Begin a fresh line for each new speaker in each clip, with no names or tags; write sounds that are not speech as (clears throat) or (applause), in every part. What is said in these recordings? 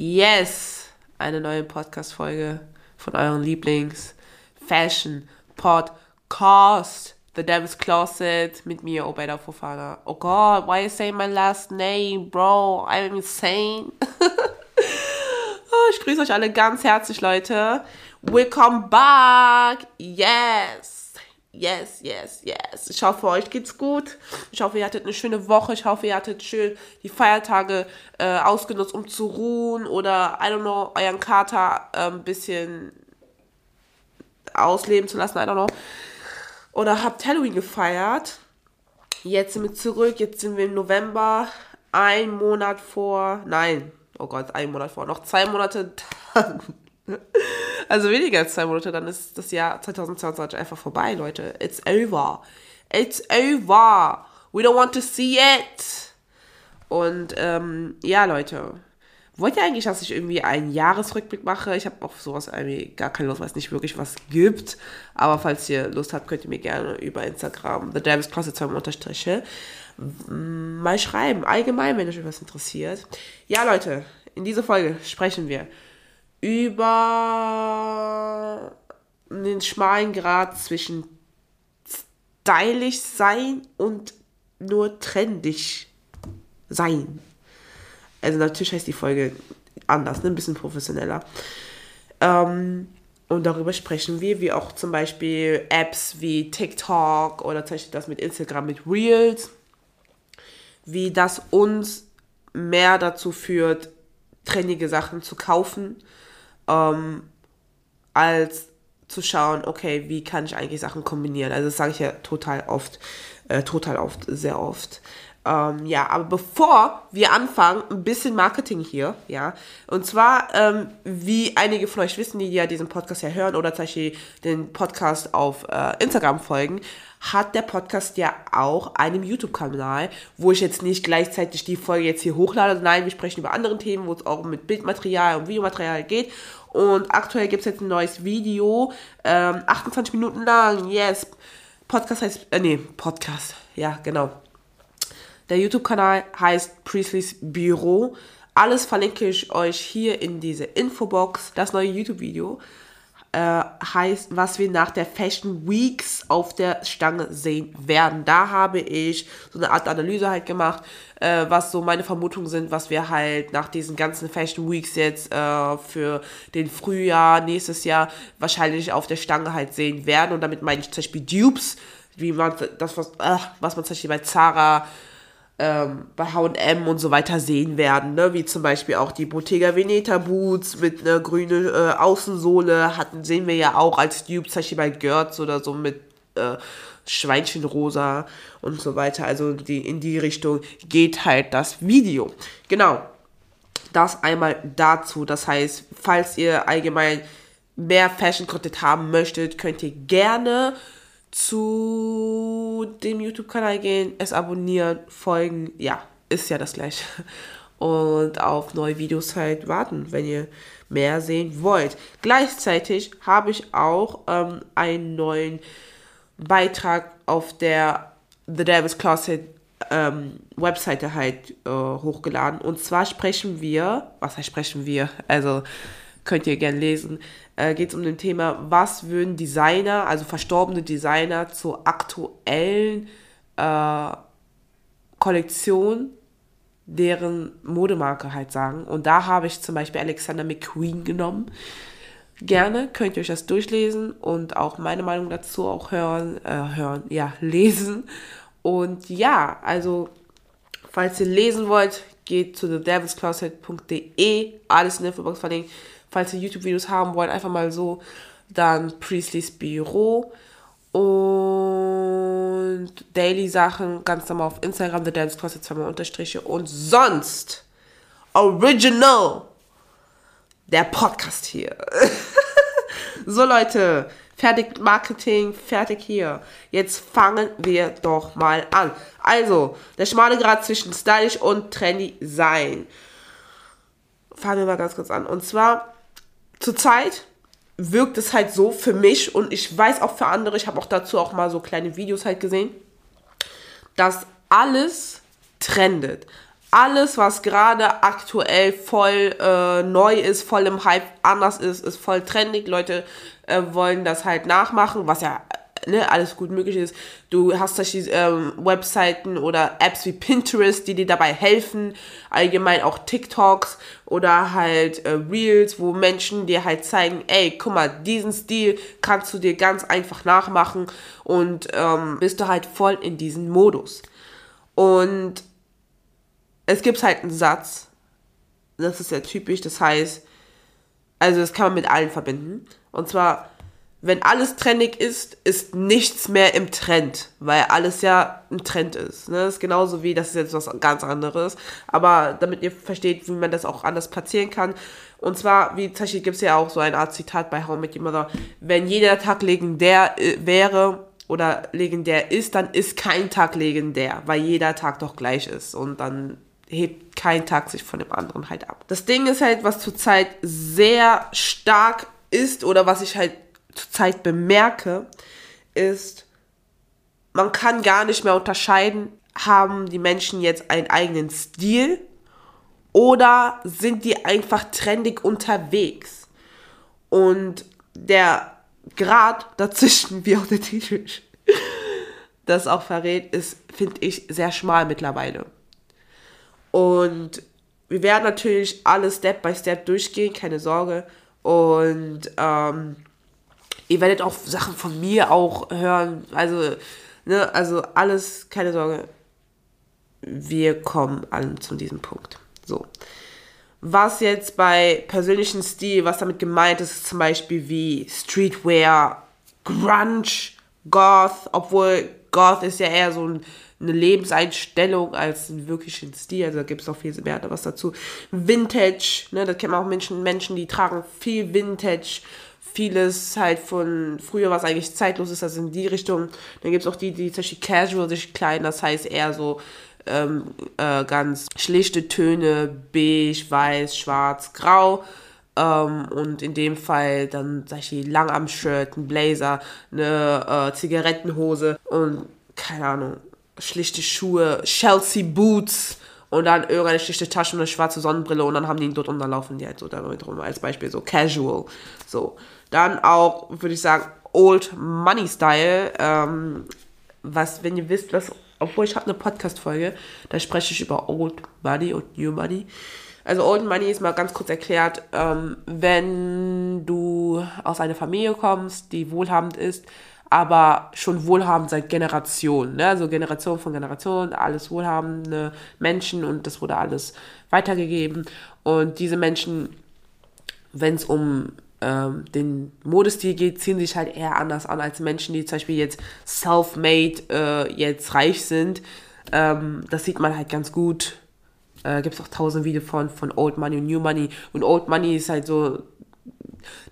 Yes, eine neue Podcast-Folge von euren Lieblings-Fashion Podcast. The Devil's Closet mit mir, Obeda Fofana. Oh God, why you say my last name, bro? I'm insane. (laughs) oh, ich grüße euch alle ganz herzlich, Leute. Welcome back. Yes. Yes, yes, yes. Ich hoffe, euch geht's gut. Ich hoffe, ihr hattet eine schöne Woche. Ich hoffe, ihr hattet schön die Feiertage äh, ausgenutzt, um zu ruhen oder, I don't know, euren Kater äh, ein bisschen ausleben zu lassen, I don't know. Oder habt Halloween gefeiert. Jetzt sind wir zurück. Jetzt sind wir im November. Ein Monat vor. Nein. Oh Gott, ein Monat vor. Noch zwei Monate. (laughs) Also weniger als zwei Monate, dann ist das Jahr 2022 einfach vorbei, Leute. It's over. It's over. We don't want to see it. Und ähm, ja, Leute. Wollt ihr eigentlich, dass ich irgendwie einen Jahresrückblick mache? Ich habe auf sowas irgendwie gar keine Lust, weil es nicht wirklich was gibt. Aber falls ihr Lust habt, könnt ihr mir gerne über Instagram, The Davis Closet 2 Unterstriche, mal schreiben. Allgemein, wenn euch was interessiert. Ja, Leute, in dieser Folge sprechen wir über den schmalen Grad zwischen stylisch sein und nur trendig sein. Also natürlich heißt die Folge anders, ne? ein bisschen professioneller. Ähm, und darüber sprechen wir, wie auch zum Beispiel Apps wie TikTok oder zum Beispiel das mit Instagram mit Reels, wie das uns mehr dazu führt, trendige Sachen zu kaufen ähm, als zu schauen, okay, wie kann ich eigentlich Sachen kombinieren. Also das sage ich ja total oft, äh, total oft, sehr oft. Ähm, ja, aber bevor wir anfangen, ein bisschen Marketing hier, ja. Und zwar, ähm, wie einige von euch wissen, die ja diesen Podcast ja hören oder zum Beispiel den Podcast auf äh, Instagram folgen, hat der Podcast ja auch einen YouTube-Kanal, wo ich jetzt nicht gleichzeitig die Folge jetzt hier hochlade. Nein, wir sprechen über andere Themen, wo es auch mit Bildmaterial und Videomaterial geht. Und aktuell gibt es jetzt ein neues Video, ähm, 28 Minuten lang, yes. Podcast heißt, äh, nee, Podcast, ja, genau. Der YouTube-Kanal heißt Priestley's Büro. Alles verlinke ich euch hier in diese Infobox. Das neue YouTube-Video äh, heißt, was wir nach der Fashion Weeks auf der Stange sehen werden. Da habe ich so eine Art Analyse halt gemacht, äh, was so meine Vermutungen sind, was wir halt nach diesen ganzen Fashion Weeks jetzt äh, für den Frühjahr, nächstes Jahr wahrscheinlich auf der Stange halt sehen werden. Und damit meine ich zum Beispiel Dupes, wie man das, was, was man zum Beispiel bei Zara ähm, bei H&M und so weiter sehen werden, ne? wie zum Beispiel auch die Bottega Veneta Boots mit einer grünen äh, Außensohle hatten, sehen wir ja auch als Dupe, zum Beispiel bei Gertz oder so mit äh, Schweinchenrosa und so weiter, also die, in die Richtung geht halt das Video. Genau, das einmal dazu, das heißt, falls ihr allgemein mehr Fashion-Content haben möchtet, könnt ihr gerne zu dem YouTube-Kanal gehen, es abonnieren, folgen, ja, ist ja das gleiche. Und auf neue Videos halt warten, wenn ihr mehr sehen wollt. Gleichzeitig habe ich auch ähm, einen neuen Beitrag auf der The Devil's Closet ähm, Webseite halt äh, hochgeladen. Und zwar sprechen wir, was heißt sprechen wir? Also könnt ihr gerne lesen, äh, geht es um das Thema, was würden Designer, also verstorbene Designer zur aktuellen äh, Kollektion deren Modemarke halt sagen. Und da habe ich zum Beispiel Alexander McQueen genommen. Gerne könnt ihr euch das durchlesen und auch meine Meinung dazu auch hören, äh, hören, ja, (laughs) lesen. Und ja, also, falls ihr lesen wollt, geht zu thedevilscloset.de, alles in der Infobox verlinkt. Falls ihr YouTube-Videos haben wollt, einfach mal so, dann Priestley's Büro und Daily-Sachen ganz normal auf Instagram, The Dance kostet zweimal Unterstriche und sonst Original der Podcast hier. (laughs) so Leute, fertig mit Marketing, fertig hier. Jetzt fangen wir doch mal an. Also, der schmale Grad zwischen stylisch und trendy sein. Fangen wir mal ganz kurz an. Und zwar zurzeit wirkt es halt so für mich und ich weiß auch für andere, ich habe auch dazu auch mal so kleine Videos halt gesehen, dass alles trendet. alles, was gerade aktuell voll äh, neu ist, voll im Hype anders ist, ist voll trendig. Leute äh, wollen das halt nachmachen, was ja ne, alles gut möglich ist. Du hast solche ähm, Webseiten oder Apps wie Pinterest, die dir dabei helfen. Allgemein auch TikToks oder halt äh, Reels, wo Menschen dir halt zeigen, ey, guck mal, diesen Stil kannst du dir ganz einfach nachmachen und ähm, bist du halt voll in diesem Modus. Und es gibt halt einen Satz, das ist ja typisch, das heißt, also das kann man mit allen verbinden. Und zwar, wenn alles trendig ist, ist nichts mehr im Trend, weil alles ja ein Trend ist. Ne? Das ist genauso wie, das ist jetzt was ganz anderes, aber damit ihr versteht, wie man das auch anders platzieren kann. Und zwar, wie Beispiel gibt es ja auch so eine Art Zitat bei How Met Your Mother, wenn jeder Tag legendär äh, wäre oder legendär ist, dann ist kein Tag legendär, weil jeder Tag doch gleich ist und dann hebt kein Tag sich von dem anderen halt ab. Das Ding ist halt, was zurzeit sehr stark ist oder was ich halt zurzeit bemerke, ist, man kann gar nicht mehr unterscheiden, haben die Menschen jetzt einen eigenen Stil oder sind die einfach trendig unterwegs? Und der Grad dazwischen, (laughs) wie auch der Titel das auch verrät, ist, finde ich, sehr schmal mittlerweile. Und wir werden natürlich alles Step by Step durchgehen, keine Sorge. Und ähm, ihr werdet auch Sachen von mir auch hören. Also, ne, also alles, keine Sorge. Wir kommen an zu diesem Punkt. So. Was jetzt bei persönlichen Stil, was damit gemeint ist, ist zum Beispiel wie Streetwear, Grunge, Goth, obwohl Goth ist ja eher so ein eine Lebenseinstellung als einen wirklichen Stil. Also da gibt es auch viel mehr was dazu. Vintage, ne, da kennt man auch Menschen, Menschen, die tragen viel Vintage. Vieles halt von früher, was eigentlich zeitlos ist, also in die Richtung. Dann gibt es auch die, die zum Beispiel casual sich kleiden, das heißt eher so ähm, äh, ganz schlichte Töne, beige, weiß, schwarz, grau. Ähm, und in dem Fall dann solche Langarm-Shirt, ein Blazer, eine äh, Zigarettenhose und keine Ahnung, schlichte Schuhe, Chelsea Boots und dann irgendeine schlichte Tasche und eine schwarze Sonnenbrille und dann haben die ihn dort unterlaufen, die halt so damit rum, als Beispiel so casual. So. Dann auch, würde ich sagen, Old Money Style, ähm, was, wenn ihr wisst, was, obwohl ich habe eine Podcast-Folge, da spreche ich über Old Money und New Money. Also Old Money ist mal ganz kurz erklärt, ähm, wenn du aus einer Familie kommst, die wohlhabend ist, aber schon wohlhabend seit Generationen, ne? also Generation von Generation, alles wohlhabende Menschen und das wurde alles weitergegeben. Und diese Menschen, wenn es um ähm, den Modestil geht, ziehen sich halt eher anders an als Menschen, die zum Beispiel jetzt self-made äh, jetzt reich sind. Ähm, das sieht man halt ganz gut. Äh, Gibt es auch tausend Videos von, von Old Money und New Money. Und Old Money ist halt so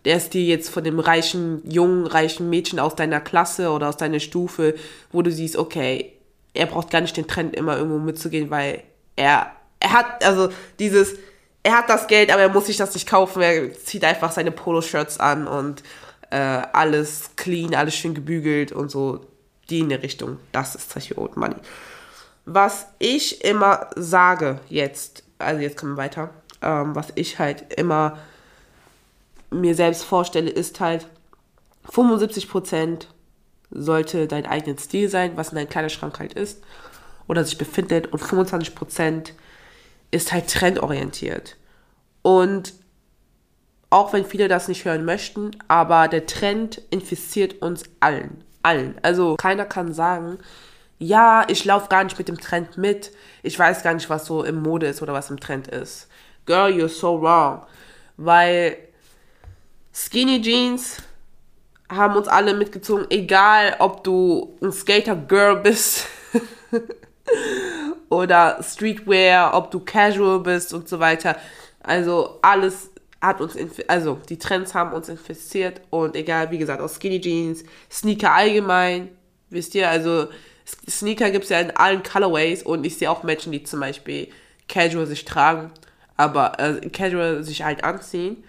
der Stil jetzt von dem reichen, jungen, reichen Mädchen aus deiner Klasse oder aus deiner Stufe, wo du siehst, okay, er braucht gar nicht den Trend immer irgendwo mitzugehen, weil er, er hat, also dieses, er hat das Geld, aber er muss sich das nicht kaufen, er zieht einfach seine Poloshirts an und äh, alles clean, alles schön gebügelt und so, die in der Richtung. Das ist Beispiel Old Money. Was ich immer sage jetzt, also jetzt kommen wir weiter, ähm, was ich halt immer mir selbst vorstelle, ist halt 75% sollte dein eigener Stil sein, was in deinem Kleiderschrank halt ist oder sich befindet und 25% ist halt trendorientiert. Und auch wenn viele das nicht hören möchten, aber der Trend infiziert uns allen. Allen. Also keiner kann sagen, ja, ich laufe gar nicht mit dem Trend mit. Ich weiß gar nicht, was so im Mode ist oder was im Trend ist. Girl, you're so wrong. Weil Skinny Jeans haben uns alle mitgezogen, egal ob du ein Skater-Girl bist (laughs) oder Streetwear, ob du Casual bist und so weiter. Also alles hat uns, also die Trends haben uns infiziert und egal, wie gesagt, aus Skinny Jeans, Sneaker allgemein, wisst ihr, also Sneaker gibt es ja in allen Colorways und ich sehe auch Menschen, die zum Beispiel Casual sich tragen, aber äh, Casual sich halt anziehen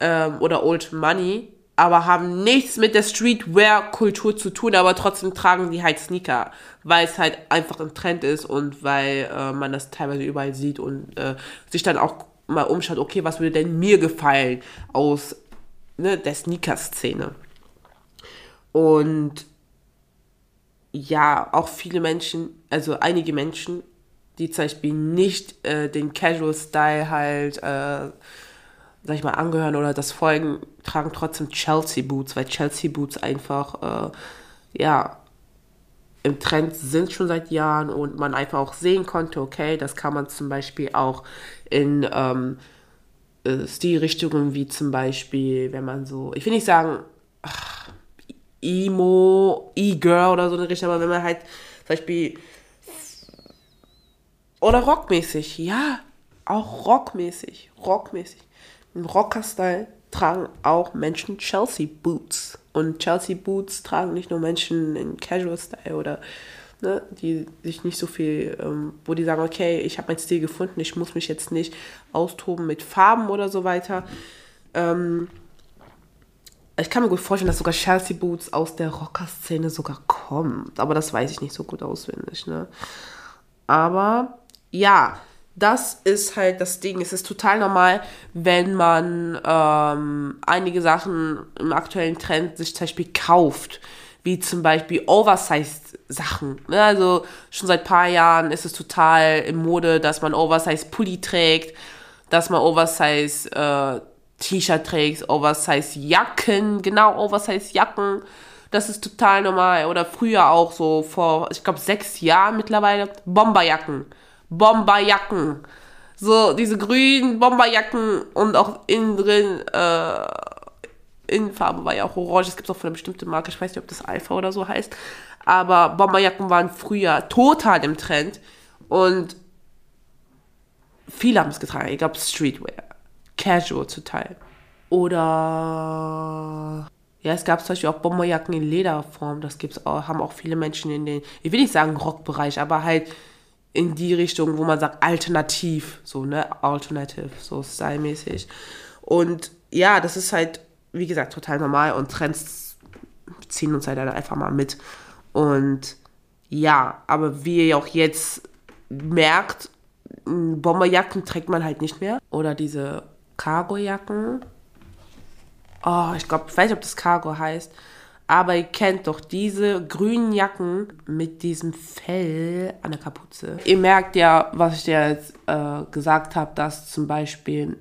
ähm, oder Old Money, aber haben nichts mit der Streetwear-Kultur zu tun, aber trotzdem tragen die halt Sneaker, weil es halt einfach ein Trend ist und weil äh, man das teilweise überall sieht und äh, sich dann auch mal umschaut, okay, was würde denn mir gefallen aus ne, der Sneaker-Szene. Und ja, auch viele Menschen, also einige Menschen, die zum Beispiel nicht äh, den Casual-Style halt, äh, sag ich mal, angehören oder das folgen, tragen trotzdem Chelsea-Boots, weil Chelsea-Boots einfach, äh, ja, im Trend sind schon seit Jahren und man einfach auch sehen konnte, okay, das kann man zum Beispiel auch in ähm, äh, Stilrichtungen wie zum Beispiel, wenn man so, ich will nicht sagen, ach, Emo, E-Girl oder so eine Richtung, aber wenn man halt zum Beispiel oder rockmäßig, ja, auch rockmäßig, rockmäßig. Im Rocker-Style tragen auch Menschen Chelsea Boots. Und Chelsea Boots tragen nicht nur Menschen in Casual Style oder ne, die sich nicht so viel, ähm, wo die sagen, okay, ich habe meinen Stil gefunden, ich muss mich jetzt nicht austoben mit Farben oder so weiter. Ähm, ich kann mir gut vorstellen, dass sogar Chelsea Boots aus der Rocker-Szene sogar kommen. Aber das weiß ich nicht so gut auswendig. Ne? Aber ja, das ist halt das Ding. Es ist total normal, wenn man ähm, einige Sachen im aktuellen Trend sich zum Beispiel kauft. Wie zum Beispiel Oversized-Sachen. Ne? Also schon seit ein paar Jahren ist es total in Mode, dass man Oversized-Pulli trägt, dass man Oversized äh, trägt, Oversize-Jacken, genau, Oversize-Jacken. Das ist total normal. Oder früher auch so vor, ich glaube, sechs Jahren mittlerweile, Bomberjacken. Bomberjacken. So, diese grünen Bomberjacken und auch innen drin, äh, Innenfarbe war ja auch orange. Es gibt auch von einer bestimmten Marke, ich weiß nicht, ob das Alpha oder so heißt. Aber Bomberjacken waren früher total im Trend. Und viele haben es getragen. Ich glaube, Streetwear. Casual zu teilen. Oder ja, es gab zum Beispiel auch Bomberjacken in Lederform. Das gibt's auch, haben auch viele Menschen in den, ich will nicht sagen Rockbereich, aber halt in die Richtung, wo man sagt alternativ, so, ne, alternative, so stylmäßig. Und ja, das ist halt, wie gesagt, total normal und Trends ziehen uns halt einfach mal mit. Und ja, aber wie ihr auch jetzt merkt, Bomberjacken trägt man halt nicht mehr. Oder diese Cargojacken. Oh, ich glaube, ich weiß nicht, ob das Cargo heißt. Aber ihr kennt doch diese grünen Jacken mit diesem Fell an der Kapuze. Ihr merkt ja, was ich dir jetzt äh, gesagt habe, dass zum Beispiel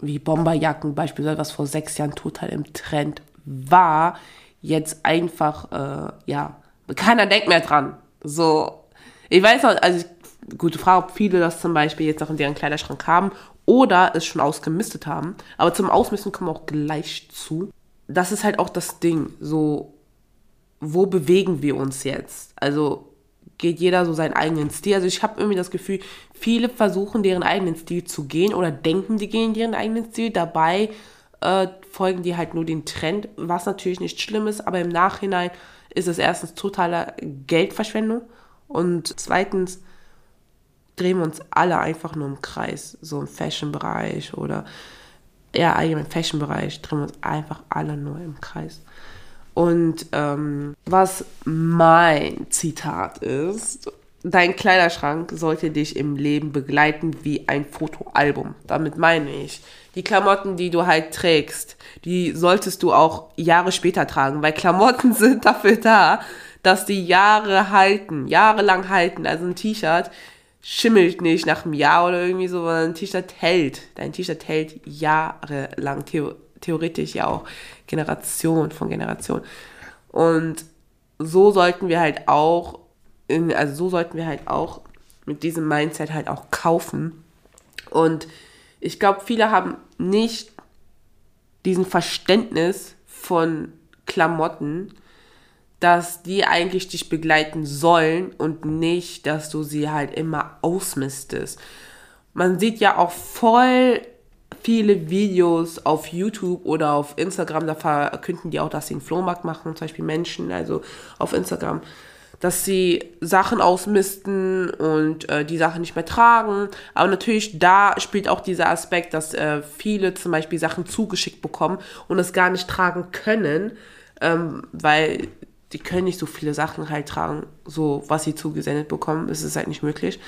wie Bomberjacken, beispielsweise was vor sechs Jahren total im Trend war, jetzt einfach, äh, ja, keiner denkt mehr dran. So, ich weiß noch, also gute Frage, ob viele das zum Beispiel jetzt noch in deren Kleiderschrank haben oder es schon ausgemistet haben. Aber zum Ausmisten kommen wir auch gleich zu. Das ist halt auch das Ding. So, wo bewegen wir uns jetzt? Also geht jeder so seinen eigenen Stil. Also ich habe irgendwie das Gefühl, viele versuchen deren eigenen Stil zu gehen oder denken, die gehen ihren eigenen Stil. Dabei äh, folgen die halt nur den Trend, was natürlich nicht schlimm ist, aber im Nachhinein ist es erstens totaler Geldverschwendung und zweitens drehen wir uns alle einfach nur im Kreis, so im Fashion-Bereich oder ja, allgemein Fashion-Bereich drehen wir uns einfach alle nur im Kreis. Und ähm, was mein Zitat ist, dein Kleiderschrank sollte dich im Leben begleiten wie ein Fotoalbum. Damit meine ich, die Klamotten, die du halt trägst, die solltest du auch Jahre später tragen, weil Klamotten (laughs) sind dafür da, dass die Jahre halten, jahrelang halten. Also ein T-Shirt schimmelt nicht nach einem Jahr oder irgendwie so, sondern ein T-Shirt hält. Dein T-Shirt hält jahrelang, theo theoretisch ja auch Generation von Generation. Und so sollten wir halt auch, in, also so sollten wir halt auch mit diesem Mindset halt auch kaufen. Und ich glaube, viele haben nicht diesen Verständnis von Klamotten, dass die eigentlich dich begleiten sollen und nicht, dass du sie halt immer ausmistest. Man sieht ja auch voll viele Videos auf YouTube oder auf Instagram, da verkünden die auch, dass sie einen Flohmarkt machen, zum Beispiel Menschen, also auf Instagram, dass sie Sachen ausmisten und äh, die Sachen nicht mehr tragen. Aber natürlich, da spielt auch dieser Aspekt, dass äh, viele zum Beispiel Sachen zugeschickt bekommen und es gar nicht tragen können, ähm, weil die können nicht so viele Sachen halt tragen, so was sie zugesendet bekommen. Es ist halt nicht möglich.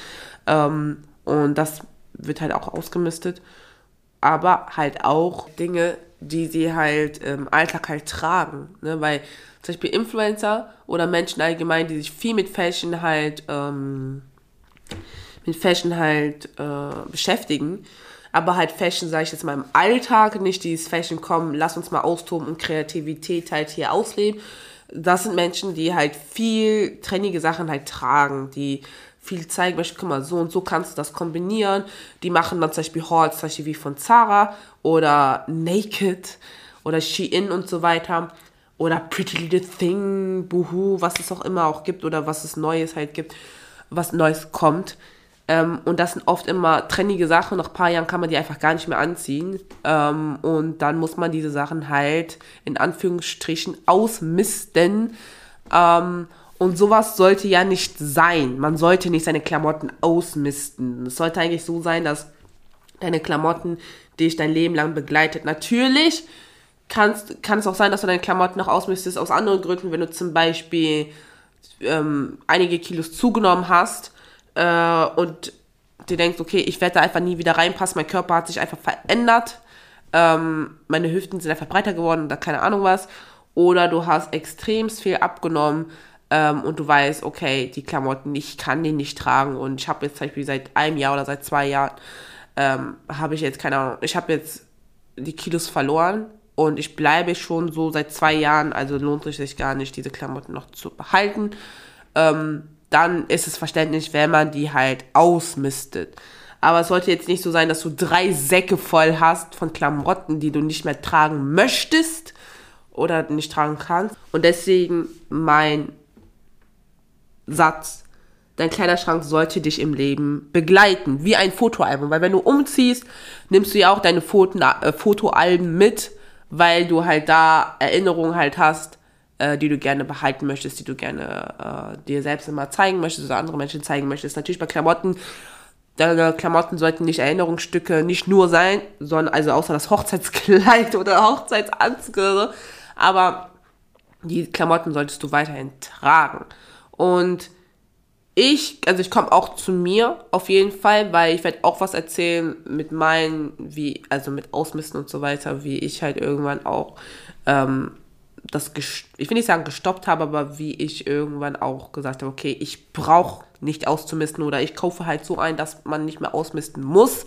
Ähm, und das wird halt auch ausgemistet. Aber halt auch Dinge, die sie halt im Alltag halt tragen. Ne? Weil zum Beispiel Influencer oder Menschen allgemein, die sich viel mit Fashion halt, ähm, mit Fashion halt äh, beschäftigen. Aber halt Fashion, sage ich jetzt mal, im Alltag, nicht dieses Fashion kommen, lass uns mal austoben und Kreativität halt hier ausleben. Das sind Menschen, die halt viel trennige Sachen halt tragen, die viel zeigen möchten, guck mal, so und so kannst du das kombinieren. Die machen dann zum Beispiel Hauls, zum Beispiel wie von Zara oder Naked oder Shein und so weiter oder Pretty Little Thing, Boohoo, was es auch immer auch gibt oder was es Neues halt gibt, was Neues kommt. Ähm, und das sind oft immer trennige Sachen. Nach ein paar Jahren kann man die einfach gar nicht mehr anziehen. Ähm, und dann muss man diese Sachen halt in Anführungsstrichen ausmisten. Ähm, und sowas sollte ja nicht sein. Man sollte nicht seine Klamotten ausmisten. Es sollte eigentlich so sein, dass deine Klamotten dich dein Leben lang begleitet. Natürlich kann es auch sein, dass du deine Klamotten noch ausmistest aus anderen Gründen, wenn du zum Beispiel ähm, einige Kilos zugenommen hast äh, und dir denkst, okay, ich werde da einfach nie wieder reinpassen, mein Körper hat sich einfach verändert, ähm, meine Hüften sind einfach breiter geworden oder keine Ahnung was. Oder du hast extremst viel abgenommen ähm, und du weißt, okay, die Klamotten, ich kann die nicht tragen und ich habe jetzt zum Beispiel seit einem Jahr oder seit zwei Jahren, ähm, habe ich jetzt keine Ahnung, ich habe jetzt die Kilos verloren und ich bleibe schon so seit zwei Jahren, also lohnt es sich gar nicht, diese Klamotten noch zu behalten. Ähm, dann ist es verständlich, wenn man die halt ausmistet. Aber es sollte jetzt nicht so sein, dass du drei Säcke voll hast von Klamotten, die du nicht mehr tragen möchtest oder nicht tragen kannst. Und deswegen mein Satz, dein Kleiderschrank sollte dich im Leben begleiten, wie ein Fotoalbum. Weil wenn du umziehst, nimmst du ja auch deine äh, Fotoalben mit weil du halt da Erinnerungen halt hast, äh, die du gerne behalten möchtest, die du gerne äh, dir selbst immer zeigen möchtest oder andere Menschen zeigen möchtest. Natürlich bei Klamotten, deine Klamotten sollten nicht Erinnerungsstücke nicht nur sein, sondern also außer das Hochzeitskleid (laughs) oder Hochzeitsanzug aber die Klamotten solltest du weiterhin tragen. Und ich, also ich komme auch zu mir auf jeden Fall, weil ich werde auch was erzählen mit meinen, wie, also mit Ausmisten und so weiter, wie ich halt irgendwann auch ähm, das, ich will nicht sagen gestoppt habe, aber wie ich irgendwann auch gesagt habe, okay, ich brauche nicht auszumisten oder ich kaufe halt so ein, dass man nicht mehr ausmisten muss.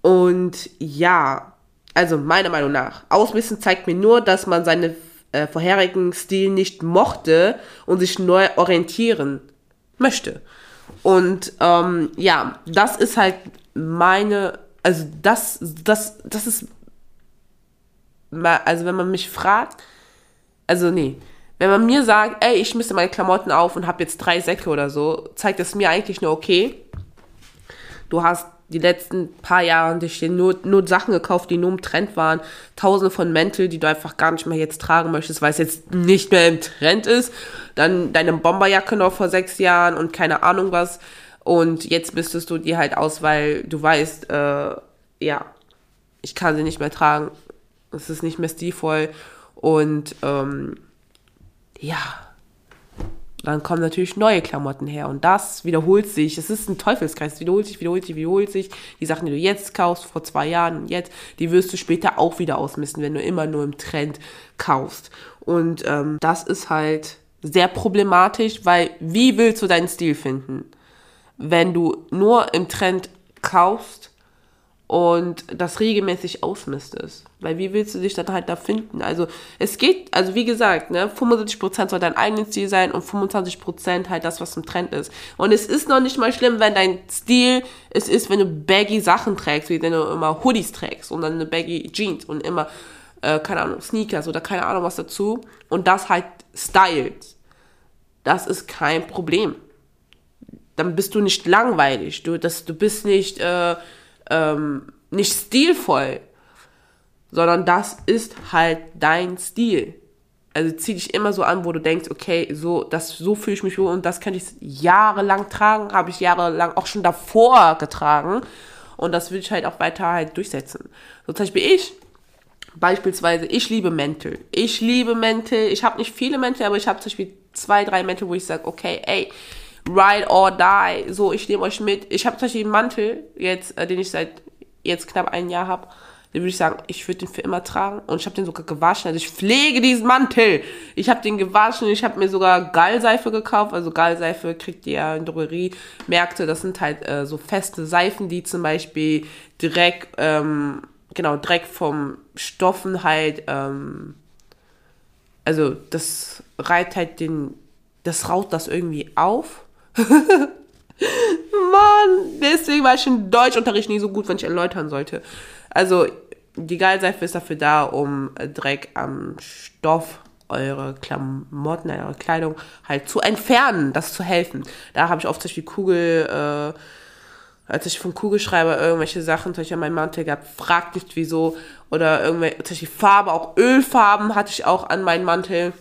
Und ja, also meiner Meinung nach, Ausmisten zeigt mir nur, dass man seine äh, vorherigen Stil nicht mochte und sich neu orientieren möchte. Und ähm, ja, das ist halt meine, also das, das, das ist, also wenn man mich fragt, also nee, wenn man mir sagt, ey, ich misste meine Klamotten auf und habe jetzt drei Säcke oder so, zeigt das mir eigentlich nur, okay, du hast die letzten paar Jahre dich nur, nur Sachen gekauft, die nur im Trend waren. Tausende von Mäntel, die du einfach gar nicht mehr jetzt tragen möchtest, weil es jetzt nicht mehr im Trend ist. Dann deine Bomberjacke noch vor sechs Jahren und keine Ahnung was. Und jetzt bistest du die halt aus, weil du weißt, äh, ja, ich kann sie nicht mehr tragen. Es ist nicht mehr stilvoll. Und ähm, ja, dann kommen natürlich neue Klamotten her und das wiederholt sich. Es ist ein Teufelskreis, es wiederholt sich, wiederholt sich, wiederholt sich. Die Sachen, die du jetzt kaufst, vor zwei Jahren und jetzt, die wirst du später auch wieder ausmisten, wenn du immer nur im Trend kaufst. Und ähm, das ist halt sehr problematisch, weil wie willst du deinen Stil finden, wenn du nur im Trend kaufst und das regelmäßig ausmistest. Weil wie willst du dich dann halt da finden? Also es geht, also wie gesagt, ne, 75% soll dein eigenes Stil sein und 25% halt das, was im Trend ist. Und es ist noch nicht mal schlimm, wenn dein Stil es ist, wenn du baggy Sachen trägst, wie wenn du immer Hoodies trägst und dann eine baggy Jeans und immer, äh, keine Ahnung, Sneakers oder keine Ahnung was dazu und das halt stylt. Das ist kein Problem. Dann bist du nicht langweilig. Du, das, du bist nicht, äh, ähm, nicht stilvoll, sondern das ist halt dein Stil. also zieh dich immer so an, wo du denkst, okay, so, das, so fühle ich mich wohl und das könnte ich jahrelang tragen, habe ich jahrelang auch schon davor getragen. Und das will ich halt auch weiter halt durchsetzen. So zum Beispiel ich, beispielsweise, ich liebe Mäntel. Ich liebe Mäntel. Ich habe nicht viele Mäntel, aber ich habe zum Beispiel zwei, drei Mäntel, wo ich sage, okay, ey, ride or die. So, ich nehme euch mit. Ich habe zum Beispiel einen Mantel, jetzt, äh, den ich seit jetzt knapp ein Jahr habe den würde ich sagen, ich würde den für immer tragen. Und ich habe den sogar gewaschen. Also ich pflege diesen Mantel. Ich habe den gewaschen. Ich habe mir sogar Gallseife gekauft. Also Gallseife kriegt ihr ja in Drogeriemärkte. Das sind halt äh, so feste Seifen, die zum Beispiel Dreck, ähm, genau, Dreck vom Stoffen halt, ähm, also das reiht halt den, das raut das irgendwie auf. (laughs) Mann, deswegen war ich in Deutschunterricht nie so gut, wenn ich erläutern sollte. Also, die Gallseife ist dafür da, um Dreck am Stoff, eure Klamotten, eure Kleidung halt zu entfernen, das zu helfen. Da habe ich oft zum Beispiel Kugel, äh, als ich vom Kugelschreiber irgendwelche Sachen, zum Beispiel an meinem Mantel gehabt, fragt nicht wieso, oder irgendwelche, zum Beispiel Farbe, auch Ölfarben hatte ich auch an meinem Mantel.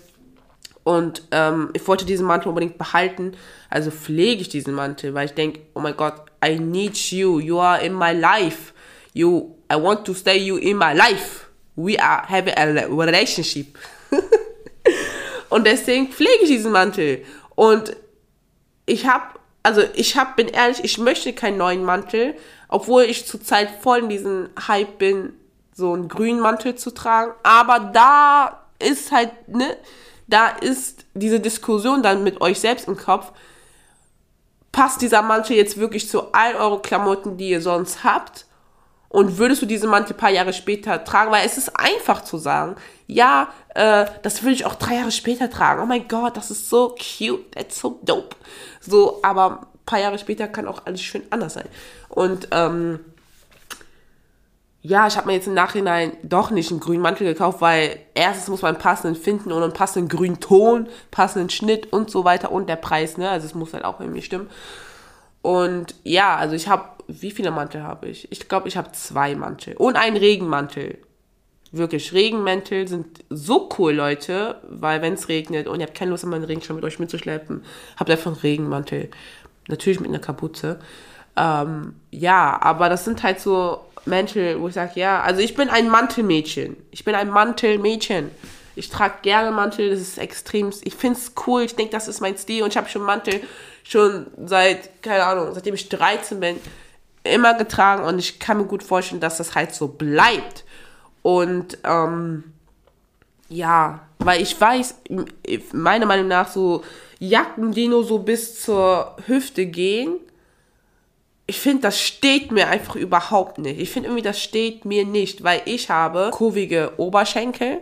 Und ähm, ich wollte diesen Mantel unbedingt behalten, also pflege ich diesen Mantel, weil ich denke, oh mein Gott, I need you, you are in my life, you, I want to stay you in my life, we are having a relationship. (laughs) und deswegen pflege ich diesen Mantel. Und ich habe, also ich habe, bin ehrlich, ich möchte keinen neuen Mantel, obwohl ich zurzeit voll in diesem Hype bin, so einen grünen Mantel zu tragen. Aber da ist halt, ne, da ist diese Diskussion dann mit euch selbst im Kopf. Passt dieser Mantel jetzt wirklich zu all euren Klamotten, die ihr sonst habt? Und würdest du diesen Mantel ein paar Jahre später tragen? Weil es ist einfach zu sagen, ja, äh, das will ich auch drei Jahre später tragen. Oh mein Gott, das ist so cute, that's so dope. So, aber ein paar Jahre später kann auch alles schön anders sein. Und ähm, ja, ich habe mir jetzt im Nachhinein doch nicht einen grünen Mantel gekauft, weil erstens muss man einen passenden finden und einen passenden grünen Ton, passenden Schnitt und so weiter und der Preis, ne? Also es muss halt auch irgendwie stimmen. Und ja, also ich habe, wie viele Mantel habe ich? Ich glaube, ich habe zwei Mantel und einen Regenmantel. Wirklich, Regenmäntel sind so cool, Leute, weil wenn es regnet und ihr habt keine Lust, meinen Regenschirm mit euch mitzuschleppen, habt einfach einen Regenmantel. Natürlich mit einer Kapuze. Ähm, ja, aber das sind halt so Mäntel, wo ich sage, ja, also ich bin ein Mantelmädchen. Ich bin ein Mantelmädchen. Ich trage gerne Mantel, das ist extrem, ich finde es cool, ich denke, das ist mein Stil und ich habe schon Mantel schon seit, keine Ahnung, seitdem ich 13 bin, immer getragen und ich kann mir gut vorstellen, dass das halt so bleibt. Und ähm, ja, weil ich weiß, meiner Meinung nach so Jacken, die nur so bis zur Hüfte gehen, ich finde, das steht mir einfach überhaupt nicht. Ich finde irgendwie, das steht mir nicht, weil ich habe kurvige Oberschenkel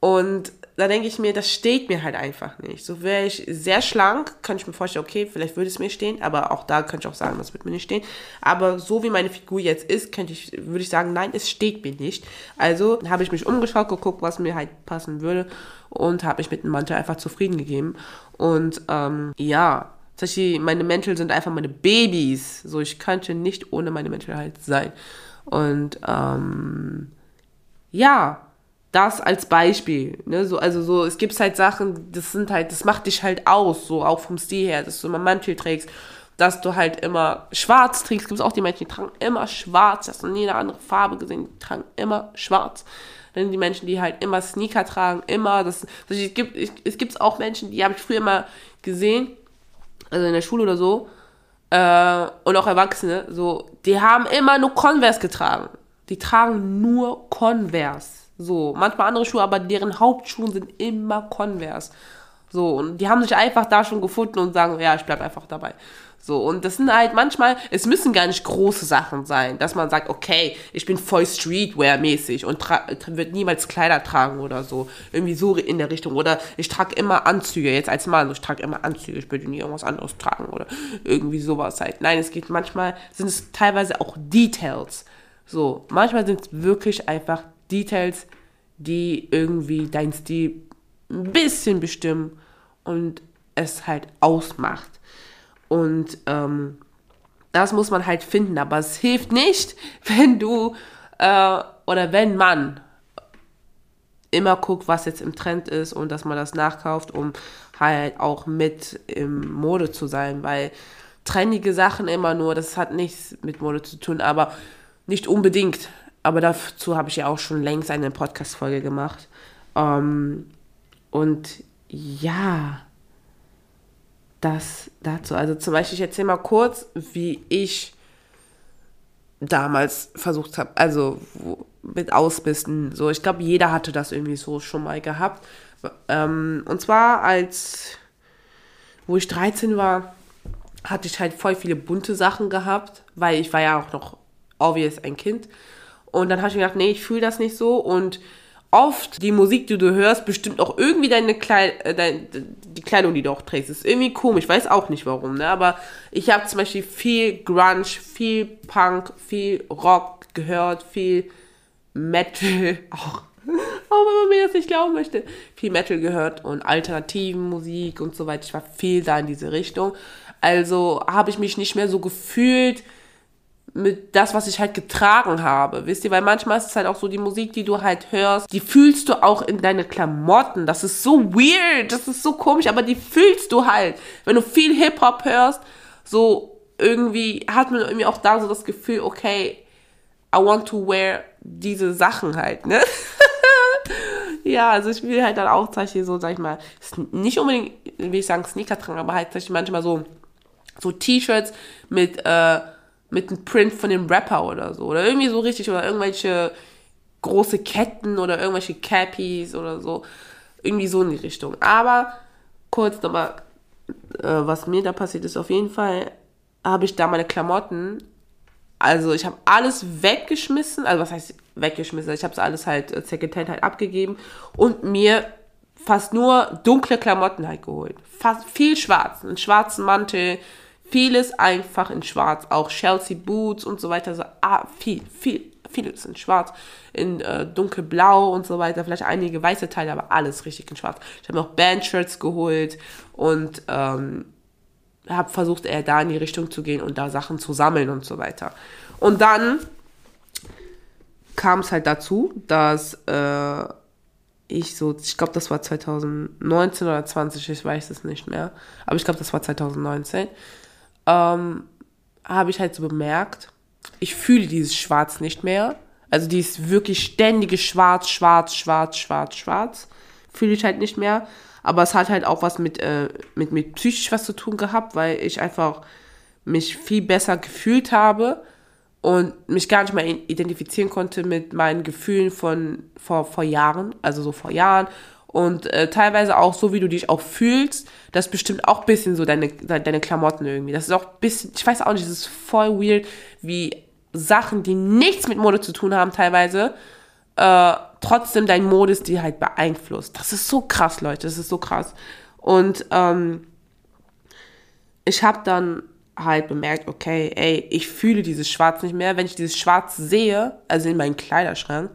und da denke ich mir, das steht mir halt einfach nicht. So wäre ich sehr schlank, könnte ich mir vorstellen, okay, vielleicht würde es mir stehen, aber auch da könnte ich auch sagen, das wird mir nicht stehen. Aber so wie meine Figur jetzt ist, könnte ich, würde ich sagen, nein, es steht mir nicht. Also habe ich mich umgeschaut, geguckt, was mir halt passen würde und habe mich mit dem Mantel einfach zufrieden gegeben. Und ähm, ja, zum Beispiel, meine Mäntel sind einfach meine Babys. So, ich könnte nicht ohne meine Mäntel halt sein. Und ähm, ja, das als Beispiel. Ne? So, also so, es gibt halt Sachen, das sind halt, das macht dich halt aus, so auch vom Stil her, dass du immer Mantel trägst, dass du halt immer schwarz trägst. Gibt es auch die Menschen, die tragen immer schwarz, hast du nie eine andere Farbe gesehen, die tragen immer schwarz. Dann die Menschen, die halt immer Sneaker tragen, immer, das, das es gibt es gibt auch Menschen, die habe ich früher immer gesehen, also in der Schule oder so, äh, und auch Erwachsene, so, die haben immer nur Converse getragen. Die tragen nur Converse. So, manchmal andere Schuhe, aber deren Hauptschuhe sind immer Converse. So, und die haben sich einfach da schon gefunden und sagen, ja, ich bleib einfach dabei. So, und das sind halt manchmal, es müssen gar nicht große Sachen sein, dass man sagt, okay, ich bin voll Streetwear-mäßig und wird niemals Kleider tragen oder so. Irgendwie so in der Richtung. Oder ich trage immer Anzüge, jetzt als Mann, ich trage immer Anzüge, ich würde nie irgendwas anderes tragen oder irgendwie sowas halt. Nein, es geht manchmal, sind es teilweise auch Details. So, manchmal sind es wirklich einfach Details, die irgendwie dein Stil ein bisschen bestimmen und es halt ausmacht. Und ähm, das muss man halt finden. Aber es hilft nicht, (laughs) wenn du äh, oder wenn man immer guckt, was jetzt im Trend ist und dass man das nachkauft, um halt auch mit im Mode zu sein, weil trendige Sachen immer nur, das hat nichts mit Mode zu tun, aber nicht unbedingt. Aber dazu habe ich ja auch schon längst eine Podcast-Folge gemacht. Ähm, und ja, das dazu. Also zum Beispiel, ich erzähle mal kurz, wie ich damals versucht habe, also mit Ausbisten. So, ich glaube, jeder hatte das irgendwie so schon mal gehabt. Ähm, und zwar als, wo ich 13 war, hatte ich halt voll viele bunte Sachen gehabt, weil ich war ja auch noch obvious ein Kind. Und dann habe ich mir gedacht, nee, ich fühle das nicht so und oft die Musik, die du hörst, bestimmt auch irgendwie deine Kleid äh, dein, die Kleidung, die du auch trägst. Ist irgendwie komisch, weiß auch nicht warum, ne? Aber ich habe zum Beispiel viel Grunge, viel Punk, viel Rock gehört, viel Metal, (laughs) auch, auch wenn man mir das nicht glauben möchte, viel Metal gehört und alternativen Musik und so weiter. Ich war viel da in diese Richtung. Also habe ich mich nicht mehr so gefühlt, mit das, was ich halt getragen habe. Wisst ihr, weil manchmal ist es halt auch so die Musik, die du halt hörst, die fühlst du auch in deine Klamotten. Das ist so weird, das ist so komisch, aber die fühlst du halt. Wenn du viel Hip-Hop hörst, so irgendwie hat man irgendwie auch da so das Gefühl, okay, I want to wear diese Sachen halt, ne? (laughs) ja, also ich will halt dann auch Beispiel so, sag ich mal, nicht unbedingt, will ich sagen, Sneaker tragen, aber halt Beispiel manchmal so, so T-Shirts mit, äh, mit einem Print von dem Rapper oder so. Oder irgendwie so richtig, oder irgendwelche große Ketten oder irgendwelche Cappies oder so. Irgendwie so in die Richtung. Aber kurz nochmal, äh, was mir da passiert ist, auf jeden Fall habe ich da meine Klamotten, also ich habe alles weggeschmissen, also was heißt weggeschmissen, ich habe es alles halt äh, Secondhand halt abgegeben und mir fast nur dunkle Klamotten halt geholt. Fast viel schwarz, einen schwarzen Mantel, Vieles einfach in schwarz, auch Chelsea Boots und so weiter. So, ah, viel, viel, vieles in schwarz, in äh, dunkelblau und so weiter. Vielleicht einige weiße Teile, aber alles richtig in schwarz. Ich habe noch Bandshirts geholt und ähm, habe versucht, eher da in die Richtung zu gehen und da Sachen zu sammeln und so weiter. Und dann kam es halt dazu, dass äh, ich so, ich glaube, das war 2019 oder 20, ich weiß es nicht mehr, aber ich glaube, das war 2019 ähm, habe ich halt so bemerkt, ich fühle dieses Schwarz nicht mehr. Also dieses wirklich ständige Schwarz, Schwarz, Schwarz, Schwarz, Schwarz fühle ich halt nicht mehr. Aber es hat halt auch was mit, äh, mit, mit psychisch was zu tun gehabt, weil ich einfach mich viel besser gefühlt habe und mich gar nicht mehr identifizieren konnte mit meinen Gefühlen von vor, vor Jahren, also so vor Jahren und äh, teilweise auch so, wie du dich auch fühlst, das bestimmt auch ein bisschen so deine, deine Klamotten irgendwie. Das ist auch ein bisschen, ich weiß auch nicht, das ist voll weird, wie Sachen, die nichts mit Mode zu tun haben teilweise, äh, trotzdem dein Modestil halt beeinflusst. Das ist so krass, Leute, das ist so krass. Und ähm, ich habe dann halt bemerkt, okay, ey, ich fühle dieses Schwarz nicht mehr. Wenn ich dieses Schwarz sehe, also in meinem Kleiderschrank,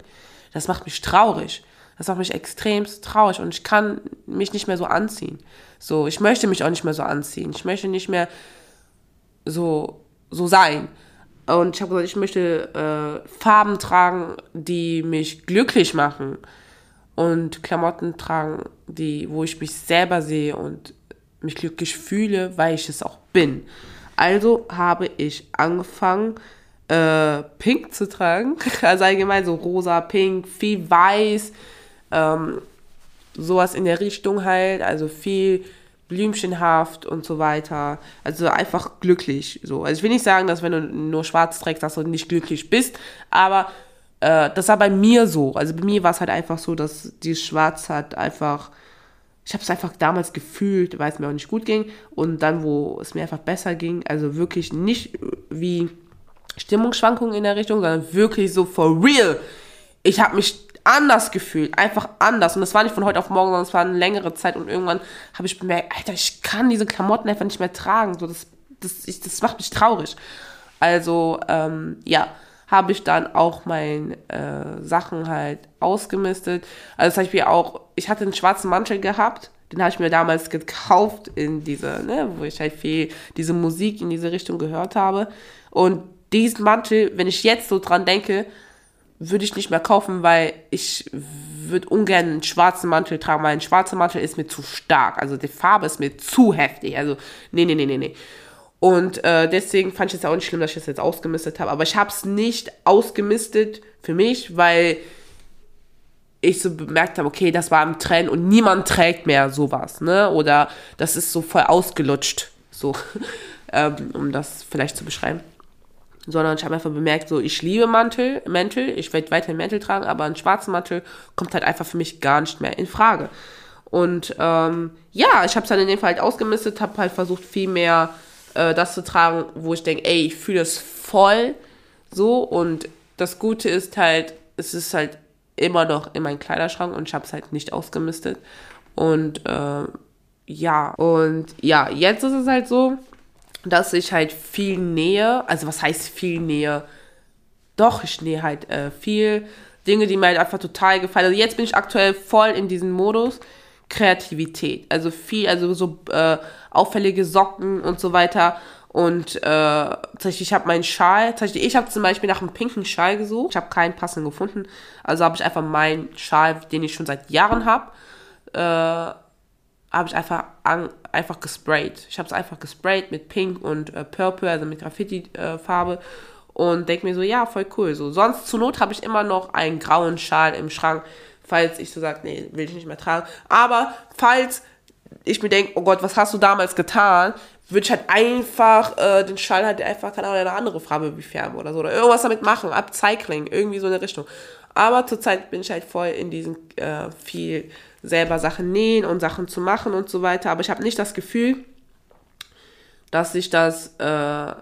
das macht mich traurig. Das macht mich extremst traurig und ich kann mich nicht mehr so anziehen. So, ich möchte mich auch nicht mehr so anziehen. Ich möchte nicht mehr so, so sein. Und ich habe gesagt, ich möchte äh, Farben tragen, die mich glücklich machen. Und Klamotten tragen, die, wo ich mich selber sehe und mich glücklich fühle, weil ich es auch bin. Also habe ich angefangen, äh, pink zu tragen. (laughs) Also allgemein so rosa, pink, viel weiß, ähm, sowas in der Richtung halt, also viel blümchenhaft und so weiter. Also einfach glücklich. So. Also ich will nicht sagen, dass wenn du nur schwarz trägst, dass du nicht glücklich bist, aber äh, das war bei mir so. Also bei mir war es halt einfach so, dass dieses Schwarz hat einfach, ich habe es einfach damals gefühlt, weil es mir auch nicht gut ging und dann, wo es mir einfach besser ging, also wirklich nicht wie Stimmungsschwankungen in der Richtung, sondern wirklich so for real. Ich habe mich anders gefühlt, einfach anders. Und das war nicht von heute auf morgen, sondern es war eine längere Zeit. Und irgendwann habe ich bemerkt, Alter, ich kann diese Klamotten einfach nicht mehr tragen. So, das, das, ich, das macht mich traurig. Also, ähm, ja, habe ich dann auch meine äh, Sachen halt ausgemistet. Also zum Beispiel auch, ich hatte einen schwarzen Mantel gehabt, den habe ich mir damals gekauft in diese, ne, wo ich halt viel diese Musik in diese Richtung gehört habe. Und diesen Mantel, wenn ich jetzt so dran denke, würde ich nicht mehr kaufen, weil ich würde ungern einen schwarzen Mantel tragen, weil ein schwarzer Mantel ist mir zu stark. Also die Farbe ist mir zu heftig. Also, nee, nee, nee, nee, nee. Und äh, deswegen fand ich es auch nicht schlimm, dass ich das jetzt ausgemistet habe. Aber ich habe es nicht ausgemistet für mich, weil ich so bemerkt habe, okay, das war im Trend und niemand trägt mehr sowas, ne? Oder das ist so voll ausgelutscht, so, (laughs) ähm, um das vielleicht zu beschreiben. Sondern ich habe einfach bemerkt, so, ich liebe Mantel, Mäntel, ich werde weiterhin Mäntel tragen, aber ein schwarzer Mantel kommt halt einfach für mich gar nicht mehr in Frage. Und ähm, ja, ich habe es dann in dem Fall halt ausgemistet, habe halt versucht, viel mehr äh, das zu tragen, wo ich denke, ey, ich fühle es voll so. Und das Gute ist halt, es ist halt immer noch in meinem Kleiderschrank und ich habe es halt nicht ausgemistet. Und äh, ja. Und ja, jetzt ist es halt so, dass ich halt viel nähe, also was heißt viel nähe? Doch, ich nähe halt äh, viel Dinge, die mir halt einfach total gefallen. Also jetzt bin ich aktuell voll in diesem Modus Kreativität. Also viel, also so äh, auffällige Socken und so weiter. Und äh, tatsächlich, ich habe meinen Schal, ich habe zum Beispiel nach einem pinken Schal gesucht. Ich habe keinen passenden gefunden. Also habe ich einfach meinen Schal, den ich schon seit Jahren habe, äh, habe ich einfach einfach gesprayt. Ich habe es einfach gesprayt mit Pink und äh, Purple, also mit Graffiti-Farbe. und denke mir so, ja, voll cool. So, sonst zur Not habe ich immer noch einen grauen Schal im Schrank, falls ich so sage, nee, will ich nicht mehr tragen. Aber falls ich mir denke, oh Gott, was hast du damals getan? Würde ich halt einfach äh, den Schall halt einfach, keine Ahnung, eine andere Farbe färben oder so. Oder irgendwas damit machen, Upcycling, irgendwie so in der Richtung. Aber zurzeit bin ich halt voll in diesem äh, viel selber Sachen nähen und Sachen zu machen und so weiter. Aber ich habe nicht das Gefühl, dass ich das, äh, also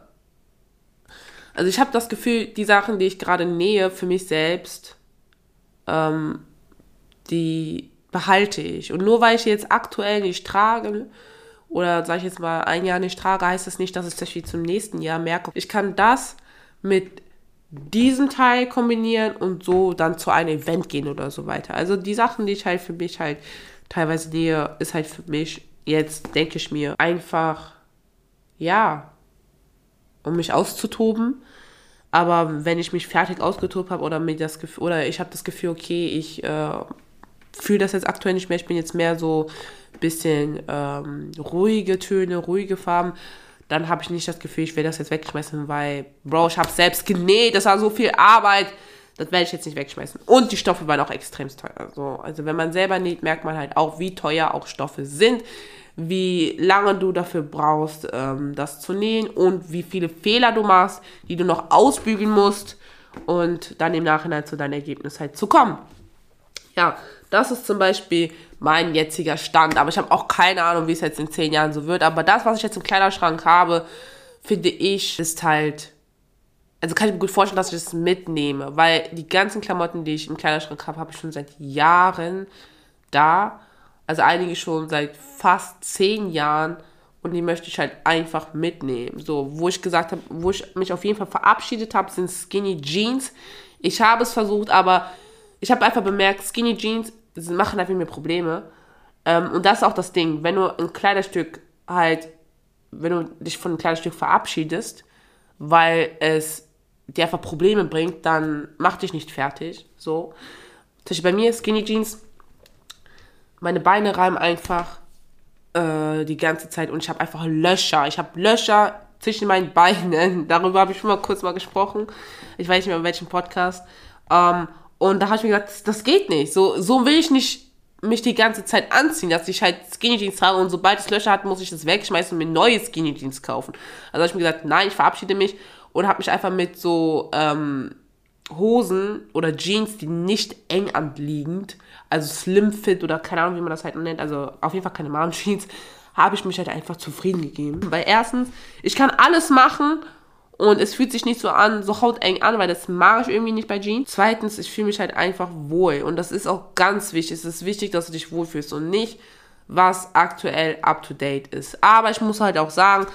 ich habe das Gefühl, die Sachen, die ich gerade nähe für mich selbst, ähm, die behalte ich. Und nur weil ich jetzt aktuell nicht trage, oder sage ich jetzt mal ein Jahr nicht trage, heißt das nicht, dass ich das wie zum nächsten Jahr merke. Ich kann das mit diesem Teil kombinieren und so dann zu einem Event gehen oder so weiter. Also die Sachen, die ich halt für mich halt teilweise nähe, ist halt für mich jetzt, denke ich mir, einfach, ja, um mich auszutoben. Aber wenn ich mich fertig ausgetobt habe oder oder ich habe das Gefühl, okay, ich äh, fühle das jetzt aktuell nicht mehr. Ich bin jetzt mehr so ein bisschen ähm, ruhige Töne, ruhige Farben. Dann habe ich nicht das Gefühl, ich will das jetzt wegschmeißen, weil, Bro, ich habe selbst genäht, das war so viel Arbeit. Das werde ich jetzt nicht wegschmeißen. Und die Stoffe waren auch extrem teuer. Also, also wenn man selber näht, merkt man halt auch, wie teuer auch Stoffe sind, wie lange du dafür brauchst, ähm, das zu nähen und wie viele Fehler du machst, die du noch ausbügeln musst und dann im Nachhinein zu deinem Ergebnis halt zu kommen. Ja, das ist zum Beispiel mein jetziger Stand. Aber ich habe auch keine Ahnung, wie es jetzt in zehn Jahren so wird. Aber das, was ich jetzt im Kleiderschrank habe, finde ich, ist halt. Also kann ich mir gut vorstellen, dass ich das mitnehme. Weil die ganzen Klamotten, die ich im Kleiderschrank habe, habe ich schon seit Jahren da. Also einige schon seit fast zehn Jahren. Und die möchte ich halt einfach mitnehmen. So, wo ich gesagt habe, wo ich mich auf jeden Fall verabschiedet habe, sind Skinny Jeans. Ich habe es versucht, aber ich habe einfach bemerkt, Skinny Jeans sie machen einfach mir Probleme. Ähm, und das ist auch das Ding, wenn du ein Kleidungsstück halt, wenn du dich von einem Kleidungsstück verabschiedest, weil es dir einfach Probleme bringt, dann mach dich nicht fertig. So. Zum bei mir Skinny Jeans, meine Beine reimen einfach äh, die ganze Zeit und ich habe einfach Löcher. Ich habe Löcher zwischen meinen (laughs) Beinen. Darüber habe ich schon mal kurz mal gesprochen. Ich weiß nicht mehr in welchem Podcast. Ähm, und da habe ich mir gedacht, das, geht nicht. So, so will ich nicht mich die ganze Zeit anziehen, dass ich halt Skinny Jeans trage und sobald es Löcher hat, muss ich das wegschmeißen und mir neue Skinny Jeans kaufen. Also habe ich mir gesagt, nein, ich verabschiede mich und habe mich einfach mit so ähm, Hosen oder Jeans, die nicht eng anliegend, also Slim Fit oder keine Ahnung, wie man das halt nennt, also auf jeden Fall keine Mom Jeans, (laughs) habe ich mich halt einfach zufrieden gegeben. Weil erstens, ich kann alles machen und es fühlt sich nicht so an, so hauteng an, weil das mag ich irgendwie nicht bei Jeans. Zweitens, ich fühle mich halt einfach wohl. Und das ist auch ganz wichtig. Es ist wichtig, dass du dich wohlfühlst und nicht, was aktuell up to date ist. Aber ich muss halt auch sagen,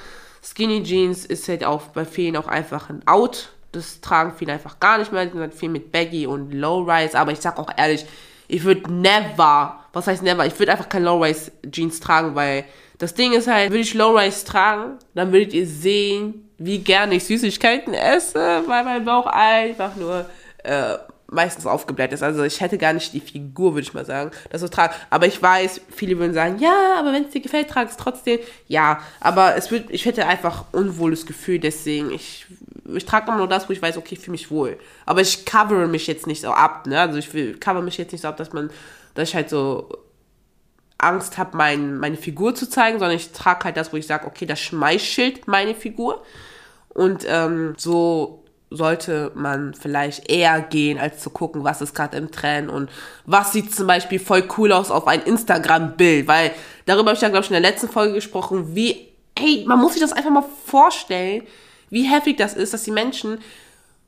Skinny Jeans ist halt auch bei vielen auch einfach ein Out. Das tragen viele einfach gar nicht mehr. Die sind halt viel mit Baggy und Low-Rise. Aber ich sag auch ehrlich, ich würde never, was heißt never? Ich würde einfach kein Low-Rise Jeans tragen, weil das Ding ist halt, würde ich Low-Rise tragen, dann würdet ihr sehen, wie gerne ich Süßigkeiten esse, weil mein Bauch einfach nur äh, meistens aufgebläht ist. Also ich hätte gar nicht die Figur, würde ich mal sagen, das so tragen. Aber ich weiß, viele würden sagen, ja, aber wenn es dir gefällt, trag es trotzdem. Ja, aber es wird, ich hätte einfach unwohles Gefühl, deswegen ich, ich trage immer nur das, wo ich weiß, okay, ich fühle mich wohl. Aber ich covere mich jetzt nicht so ab, ne? Also ich will, cover mich jetzt nicht so ab, dass man, dass ich halt so Angst habe, mein, meine Figur zu zeigen, sondern ich trage halt das, wo ich sage, okay, das schmeichelt meine Figur. Und ähm, so sollte man vielleicht eher gehen, als zu gucken, was ist gerade im Trend und was sieht zum Beispiel voll cool aus auf ein Instagram-Bild, weil darüber habe ich ja, glaube ich, in der letzten Folge gesprochen, wie, hey, man muss sich das einfach mal vorstellen, wie heftig das ist, dass die Menschen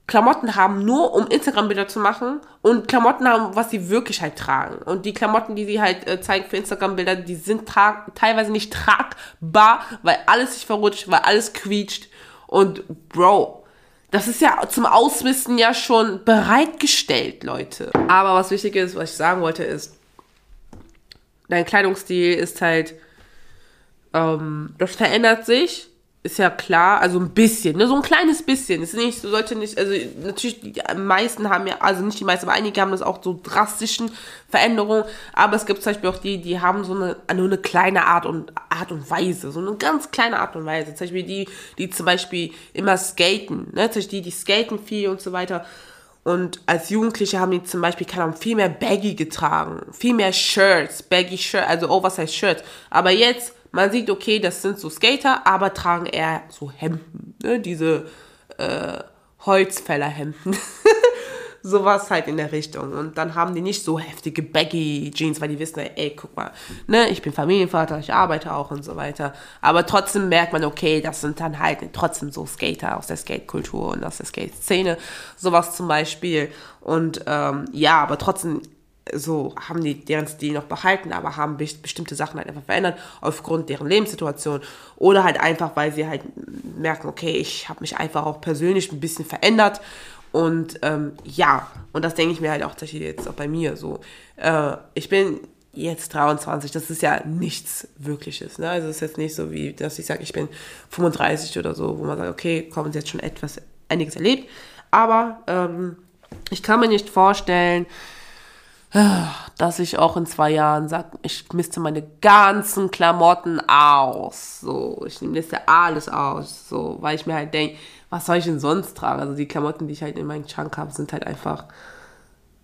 Klamotten haben, nur um Instagram-Bilder zu machen und Klamotten haben, was sie wirklich halt tragen. Und die Klamotten, die sie halt äh, zeigen für Instagram-Bilder, die sind teilweise nicht tragbar, weil alles sich verrutscht, weil alles quietscht. Und Bro, das ist ja zum Ausmisten ja schon bereitgestellt, Leute. Aber was wichtig ist, was ich sagen wollte, ist, dein Kleidungsstil ist halt, ähm, das verändert sich ist ja klar, also ein bisschen, ne, so ein kleines bisschen. Ist nicht, sollte nicht, also natürlich, die meisten haben ja, also nicht die meisten, aber einige haben das auch so drastischen Veränderungen, aber es gibt zum Beispiel auch die, die haben so eine, nur eine kleine Art und, Art und Weise, so eine ganz kleine Art und Weise. Zum Beispiel die, die zum Beispiel immer skaten, ne, zum Beispiel die, die skaten viel und so weiter. Und als Jugendliche haben die zum Beispiel, keine Ahnung, viel mehr Baggy getragen, viel mehr Shirts, Baggy Shirt, also Oversize Shirts. Aber jetzt, man sieht, okay, das sind so Skater, aber tragen eher so Hemden, ne? diese äh, Holzfällerhemden. (laughs) Sowas halt in der Richtung. Und dann haben die nicht so heftige Baggy Jeans, weil die wissen, ey, guck mal, ne, ich bin Familienvater, ich arbeite auch und so weiter. Aber trotzdem merkt man, okay, das sind dann halt trotzdem so Skater aus der Skate-Kultur und aus der Skate-Szene. Sowas zum Beispiel. Und ähm, ja, aber trotzdem so haben die deren Stil noch behalten, aber haben bestimmte Sachen halt einfach verändert aufgrund deren Lebenssituation oder halt einfach, weil sie halt merken, okay, ich habe mich einfach auch persönlich ein bisschen verändert und ähm, ja, und das denke ich mir halt auch tatsächlich jetzt auch bei mir so. Äh, ich bin jetzt 23, das ist ja nichts Wirkliches. Ne? Also es ist jetzt nicht so wie, dass ich sage, ich bin 35 oder so, wo man sagt, okay, kommen Sie jetzt schon etwas, einiges erlebt. Aber ähm, ich kann mir nicht vorstellen, dass ich auch in zwei Jahren sage, ich misste meine ganzen Klamotten aus. So, ich ja alles aus. So, weil ich mir halt denke, was soll ich denn sonst tragen? Also die Klamotten, die ich halt in meinem Schrank habe, sind halt einfach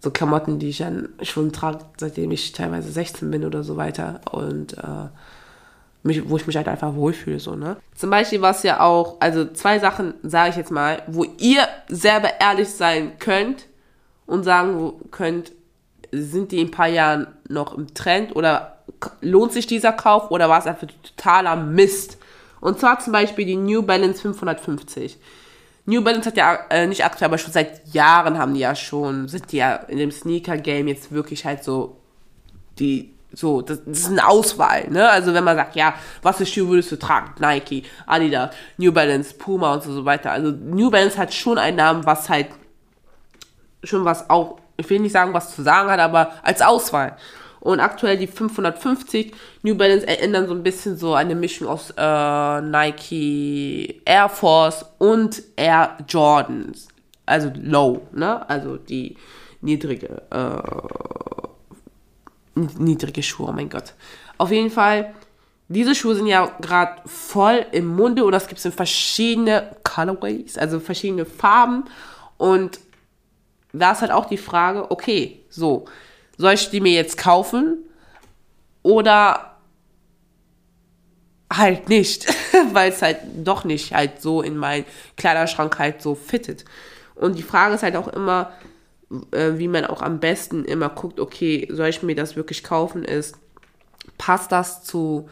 so Klamotten, die ich dann schon trage, seitdem ich teilweise 16 bin oder so weiter. Und äh, mich, wo ich mich halt einfach wohlfühle, so, ne? Zum Beispiel war es ja auch, also zwei Sachen, sage ich jetzt mal, wo ihr selber ehrlich sein könnt und sagen könnt, sind die in ein paar Jahren noch im Trend oder lohnt sich dieser Kauf oder war es einfach totaler Mist? Und zwar zum Beispiel die New Balance 550. New Balance hat ja äh, nicht aktuell, aber schon seit Jahren haben die ja schon, sind die ja in dem Sneaker-Game jetzt wirklich halt so die so, das, das, ist eine Auswahl, ne? Also wenn man sagt, ja, was für Schuhe würdest du tragen? Nike, Adidas, New Balance, Puma und so weiter. Also New Balance hat schon einen Namen, was halt schon was auch ich will nicht sagen, was zu sagen hat, aber als Auswahl. Und aktuell die 550 New Balance erinnern so ein bisschen so eine Mischung aus äh, Nike Air Force und Air Jordans. Also low, ne? Also die niedrige, äh, niedrige Schuhe, oh mein Gott. Auf jeden Fall, diese Schuhe sind ja gerade voll im Munde und das gibt es in verschiedene Colorways, also verschiedene Farben. Und da ist halt auch die Frage, okay, so, soll ich die mir jetzt kaufen oder halt nicht, (laughs) weil es halt doch nicht halt so in meinen Kleiderschrank halt so fittet. Und die Frage ist halt auch immer, äh, wie man auch am besten immer guckt, okay, soll ich mir das wirklich kaufen, ist, passt das zu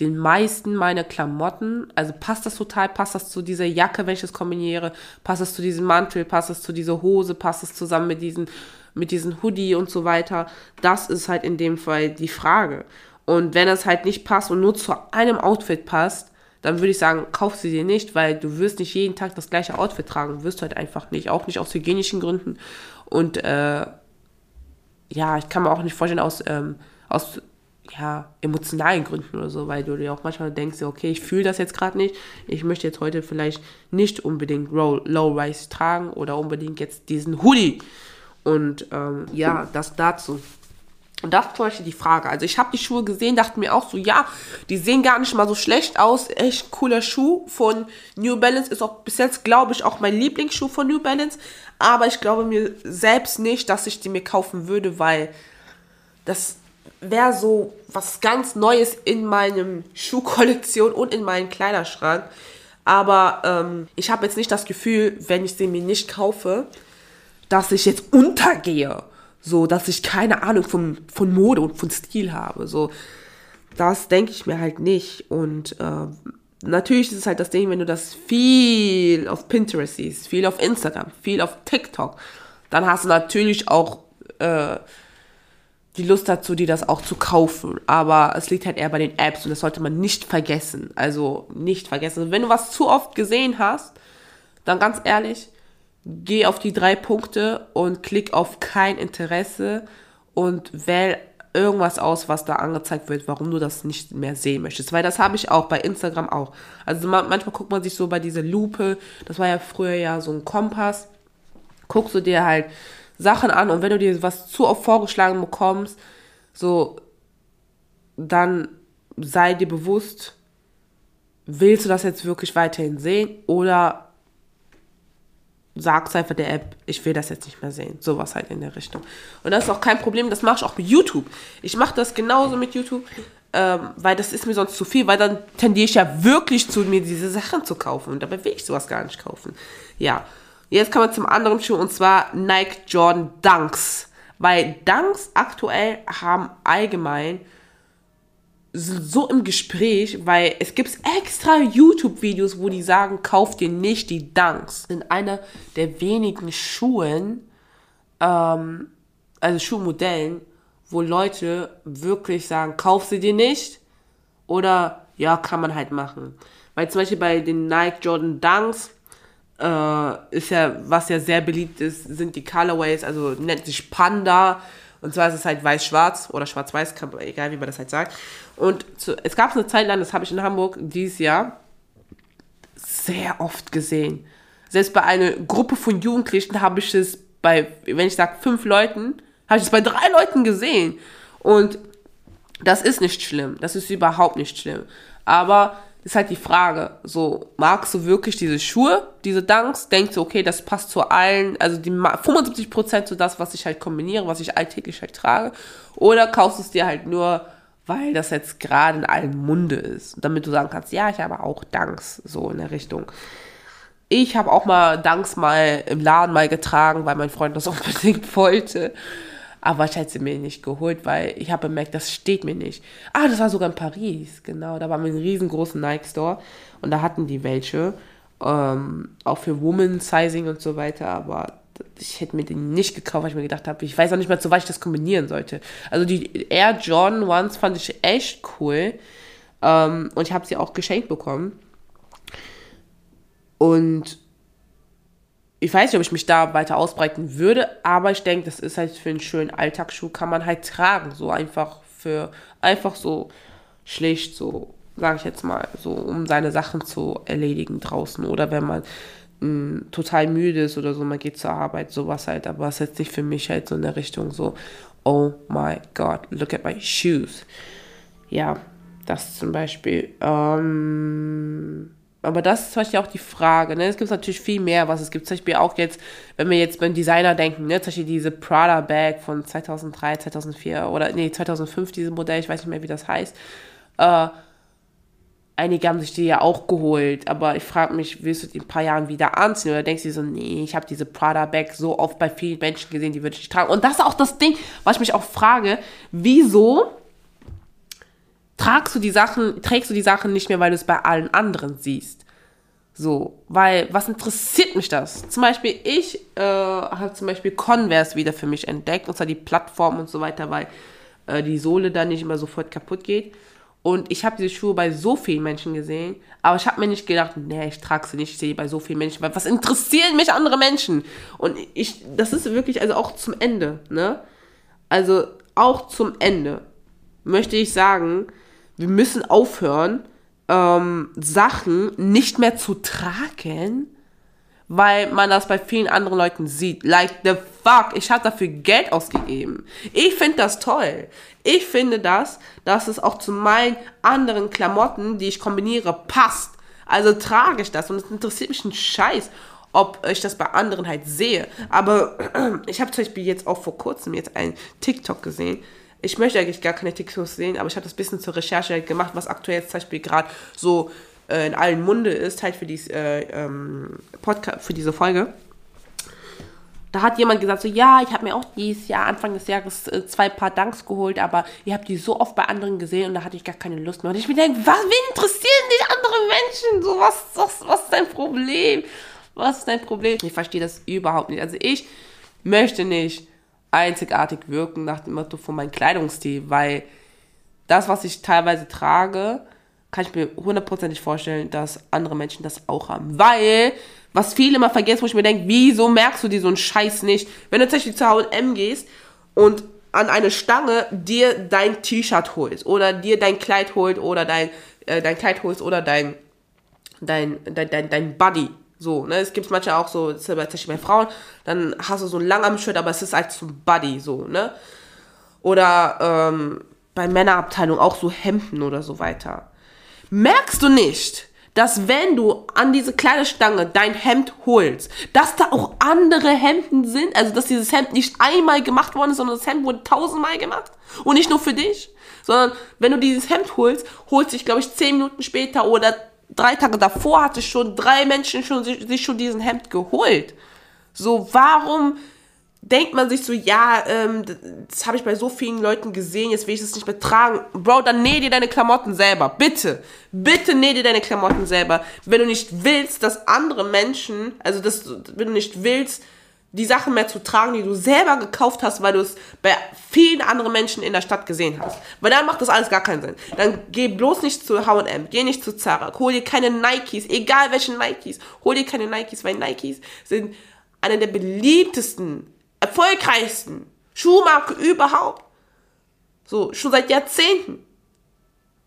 den meisten meiner Klamotten, also passt das total, passt das zu dieser Jacke, wenn ich das kombiniere, passt das zu diesem Mantel, passt das zu dieser Hose, passt das zusammen mit diesen, mit diesen Hoodie und so weiter. Das ist halt in dem Fall die Frage. Und wenn es halt nicht passt und nur zu einem Outfit passt, dann würde ich sagen, kauf sie dir nicht, weil du wirst nicht jeden Tag das gleiche Outfit tragen. Wirst du halt einfach nicht. Auch nicht aus hygienischen Gründen. Und äh, ja, ich kann mir auch nicht vorstellen, aus, ähm, aus ja, emotionalen Gründen oder so, weil du dir auch manchmal denkst, okay, ich fühle das jetzt gerade nicht, ich möchte jetzt heute vielleicht nicht unbedingt Low-Rise tragen oder unbedingt jetzt diesen Hoodie. Und ähm, ja, das dazu. Und das ist zum Beispiel die Frage. Also ich habe die Schuhe gesehen, dachte mir auch so, ja, die sehen gar nicht mal so schlecht aus. Echt cooler Schuh von New Balance. Ist auch bis jetzt, glaube ich, auch mein Lieblingsschuh von New Balance. Aber ich glaube mir selbst nicht, dass ich die mir kaufen würde, weil das wäre so was ganz Neues in meinem Schuhkollektion und in meinem Kleiderschrank. Aber ähm, ich habe jetzt nicht das Gefühl, wenn ich sie mir nicht kaufe, dass ich jetzt untergehe. So, dass ich keine Ahnung von, von Mode und von Stil habe. So, das denke ich mir halt nicht. Und äh, natürlich ist es halt das Ding, wenn du das viel auf Pinterest siehst, viel auf Instagram, viel auf TikTok, dann hast du natürlich auch äh, die Lust dazu, dir das auch zu kaufen. Aber es liegt halt eher bei den Apps und das sollte man nicht vergessen. Also nicht vergessen. Also wenn du was zu oft gesehen hast, dann ganz ehrlich, geh auf die drei Punkte und klick auf kein Interesse und wähl irgendwas aus, was da angezeigt wird, warum du das nicht mehr sehen möchtest. Weil das habe ich auch bei Instagram auch. Also manchmal guckt man sich so bei dieser Lupe, das war ja früher ja so ein Kompass, guckst du dir halt Sachen an und wenn du dir was zu oft vorgeschlagen bekommst, so, dann sei dir bewusst, willst du das jetzt wirklich weiterhin sehen oder sagst einfach der App, ich will das jetzt nicht mehr sehen. Sowas halt in der Richtung. Und das ist auch kein Problem, das mache ich auch mit YouTube. Ich mache das genauso mit YouTube, ähm, weil das ist mir sonst zu viel, weil dann tendiere ich ja wirklich zu, mir diese Sachen zu kaufen. Und dabei will ich sowas gar nicht kaufen. Ja. Jetzt kommen wir zum anderen Schuh und zwar Nike Jordan Dunks. Weil Dunks aktuell haben allgemein so im Gespräch, weil es gibt extra YouTube-Videos, wo die sagen, kauf dir nicht die Dunks. Sind einer der wenigen Schuhen, ähm, also Schuhmodellen, wo Leute wirklich sagen, kauf sie dir nicht oder ja, kann man halt machen. Weil zum Beispiel bei den Nike Jordan Dunks äh, ist ja, was ja sehr beliebt ist, sind die Colorways, also nennt sich Panda. Und zwar ist es halt weiß-schwarz oder schwarz-weiß, egal wie man das halt sagt. Und zu, es gab eine Zeit lang, das habe ich in Hamburg dieses Jahr sehr oft gesehen. Selbst bei einer Gruppe von Jugendlichen habe ich es bei, wenn ich sage fünf Leuten, habe ich es bei drei Leuten gesehen. Und das ist nicht schlimm. Das ist überhaupt nicht schlimm. Aber ist halt die Frage, so, magst du wirklich diese Schuhe, diese Dunks? Denkst du, okay, das passt zu allen, also die 75% zu das, was ich halt kombiniere, was ich alltäglich halt trage? Oder kaufst du es dir halt nur weil das jetzt gerade in allen Munde ist. Damit du sagen kannst, ja, ich habe auch Danks, so in der Richtung. Ich habe auch mal Danks mal im Laden mal getragen, weil mein Freund das (laughs) unbedingt wollte. Aber ich hätte sie mir nicht geholt, weil ich habe bemerkt, das steht mir nicht. Ah, das war sogar in Paris, genau. Da waren wir in einem riesengroßen Nike-Store und da hatten die welche. Ähm, auch für Woman-Sizing und so weiter, aber ich hätte mir den nicht gekauft, weil ich mir gedacht habe, ich weiß auch nicht mehr, zu was ich das kombinieren sollte. Also die Air Jordan Ones fand ich echt cool. Ähm, und ich habe sie auch geschenkt bekommen. Und ich weiß nicht, ob ich mich da weiter ausbreiten würde, aber ich denke, das ist halt für einen schönen Alltagsschuh, kann man halt tragen. So einfach für, einfach so schlicht, so, sage ich jetzt mal, so, um seine Sachen zu erledigen draußen. Oder wenn man mh, total müde ist oder so, man geht zur Arbeit, sowas halt, aber es ist jetzt nicht für mich halt so in der Richtung so, oh my god, look at my shoes. Ja, das zum Beispiel. Ähm, aber das ist zum Beispiel auch die Frage. Ne? Es gibt natürlich viel mehr, was es gibt. Zum Beispiel auch jetzt, wenn wir jetzt beim Designer denken, ne? zum Beispiel diese Prada Bag von 2003, 2004 oder nee, 2005, dieses Modell, ich weiß nicht mehr, wie das heißt. Äh, einige haben sich die ja auch geholt, aber ich frage mich, willst du die in ein paar Jahren wieder anziehen? Oder denkst du dir so, nee, ich habe diese Prada-Bag so oft bei vielen Menschen gesehen, die würde ich nicht tragen. Und das ist auch das Ding, was ich mich auch frage, wieso tragst du die Sachen, trägst du die Sachen nicht mehr, weil du es bei allen anderen siehst? So, weil, was interessiert mich das? Zum Beispiel, ich äh, habe zum Beispiel Converse wieder für mich entdeckt, und zwar die Plattform und so weiter, weil äh, die Sohle dann nicht immer sofort kaputt geht. Und ich habe diese Schuhe bei so vielen Menschen gesehen, aber ich habe mir nicht gedacht, nee, ich trage sie nicht, ich sehe bei so vielen Menschen, weil was interessieren mich andere Menschen? Und ich, das ist wirklich, also auch zum Ende, ne? Also auch zum Ende möchte ich sagen, wir müssen aufhören, ähm, Sachen nicht mehr zu tragen, weil man das bei vielen anderen Leuten sieht. Like the fuck, ich habe dafür Geld ausgegeben. Ich finde das toll. Ich finde das, dass es auch zu meinen anderen Klamotten, die ich kombiniere, passt. Also trage ich das und es interessiert mich ein Scheiß, ob ich das bei anderen halt sehe. Aber (clears throat) ich habe zum Beispiel jetzt auch vor kurzem jetzt einen TikTok gesehen. Ich möchte eigentlich gar keine TikToks sehen, aber ich habe das bisschen zur Recherche halt gemacht, was aktuell jetzt zum Beispiel gerade so äh, in allen Munde ist, halt für, dies, äh, ähm, Podcast, für diese Folge. Da hat jemand gesagt, so ja, ich habe mir auch dieses Jahr, Anfang des Jahres, äh, zwei Paar Danks geholt, aber ihr habt die so oft bei anderen gesehen und da hatte ich gar keine Lust mehr. Und ich mir denke, was, wen interessieren dich andere Menschen? So, was, was, was ist dein Problem? Was ist dein Problem? Ich verstehe das überhaupt nicht. Also ich möchte nicht einzigartig wirken nach dem Motto von meinem Kleidungsstil, weil das, was ich teilweise trage, kann ich mir hundertprozentig vorstellen, dass andere Menschen das auch haben. Weil, was viele immer vergessen, wo ich mir denke, wieso merkst du dir so einen Scheiß nicht? Wenn du tatsächlich zu H&M gehst und an eine Stange dir dein T-Shirt holst oder dir dein Kleid holt oder dein, äh, dein Kleid holst oder dein, dein, dein, dein, dein Buddy. So, ne, es gibt manchmal auch so, tatsächlich bei Frauen, dann hast du so ein Langarm-Shirt, aber es ist halt ein Buddy, so, ne? Oder ähm, bei Männerabteilung auch so Hemden oder so weiter. Merkst du nicht, dass wenn du an diese kleine Stange dein Hemd holst, dass da auch andere Hemden sind? Also, dass dieses Hemd nicht einmal gemacht worden ist, sondern das Hemd wurde tausendmal gemacht? Und nicht nur für dich? Sondern, wenn du dieses Hemd holst, holst dich, glaube ich, zehn Minuten später oder drei Tage davor hatte schon drei Menschen schon, sich schon diesen Hemd geholt. So, warum denkt man sich so, ja, ähm, das habe ich bei so vielen Leuten gesehen, jetzt will ich das nicht mehr tragen. Bro, dann näh dir deine Klamotten selber. Bitte. Bitte näh dir deine Klamotten selber. Wenn du nicht willst, dass andere Menschen, also dass, wenn du nicht willst, die Sachen mehr zu tragen, die du selber gekauft hast, weil du es bei vielen anderen Menschen in der Stadt gesehen hast. Weil dann macht das alles gar keinen Sinn. Dann geh bloß nicht zu H&M, geh nicht zu Zara, hol dir keine Nikes, egal welche Nikes, hol dir keine Nikes, weil Nikes sind eine der beliebtesten erfolgreichsten Schuhmarke überhaupt. So, schon seit Jahrzehnten.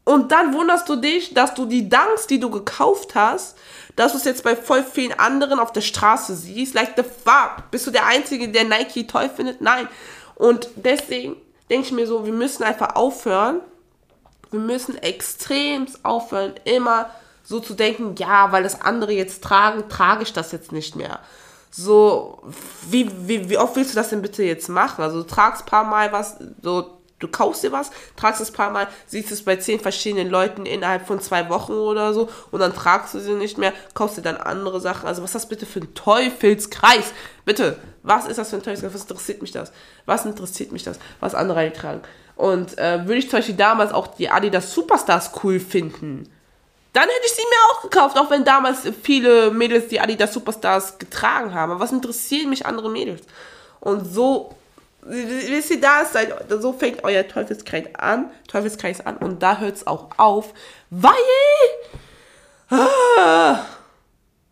Und dann wunderst du dich, dass du die Dunks, die du gekauft hast, dass du es jetzt bei voll vielen anderen auf der Straße siehst. Like the fuck. Bist du der Einzige, der Nike toll findet? Nein. Und deswegen denke ich mir so, wir müssen einfach aufhören. Wir müssen extrem aufhören, immer so zu denken, ja, weil das andere jetzt tragen, trage ich das jetzt nicht mehr so, wie, wie, wie oft willst du das denn bitte jetzt machen? Also du tragst paar Mal was, so, du kaufst dir was, tragst es paar Mal, siehst es bei zehn verschiedenen Leuten innerhalb von zwei Wochen oder so und dann tragst du sie nicht mehr, kaufst dir dann andere Sachen. Also was ist das bitte für ein Teufelskreis? Bitte, was ist das für ein Teufelskreis? Was interessiert mich das? Was interessiert mich das? Was andere tragen? Und äh, würde ich zum Beispiel damals auch die Adidas Superstars cool finden, dann hätte ich sie mir auch gekauft, auch wenn damals viele Mädels die Adidas Superstars getragen haben. Aber was interessieren mich andere Mädels? Und so, wisst ihr, da ist ein, so fängt euer Teufelskreis an, Teufelskreis an und da hört es auch auf, weil ah,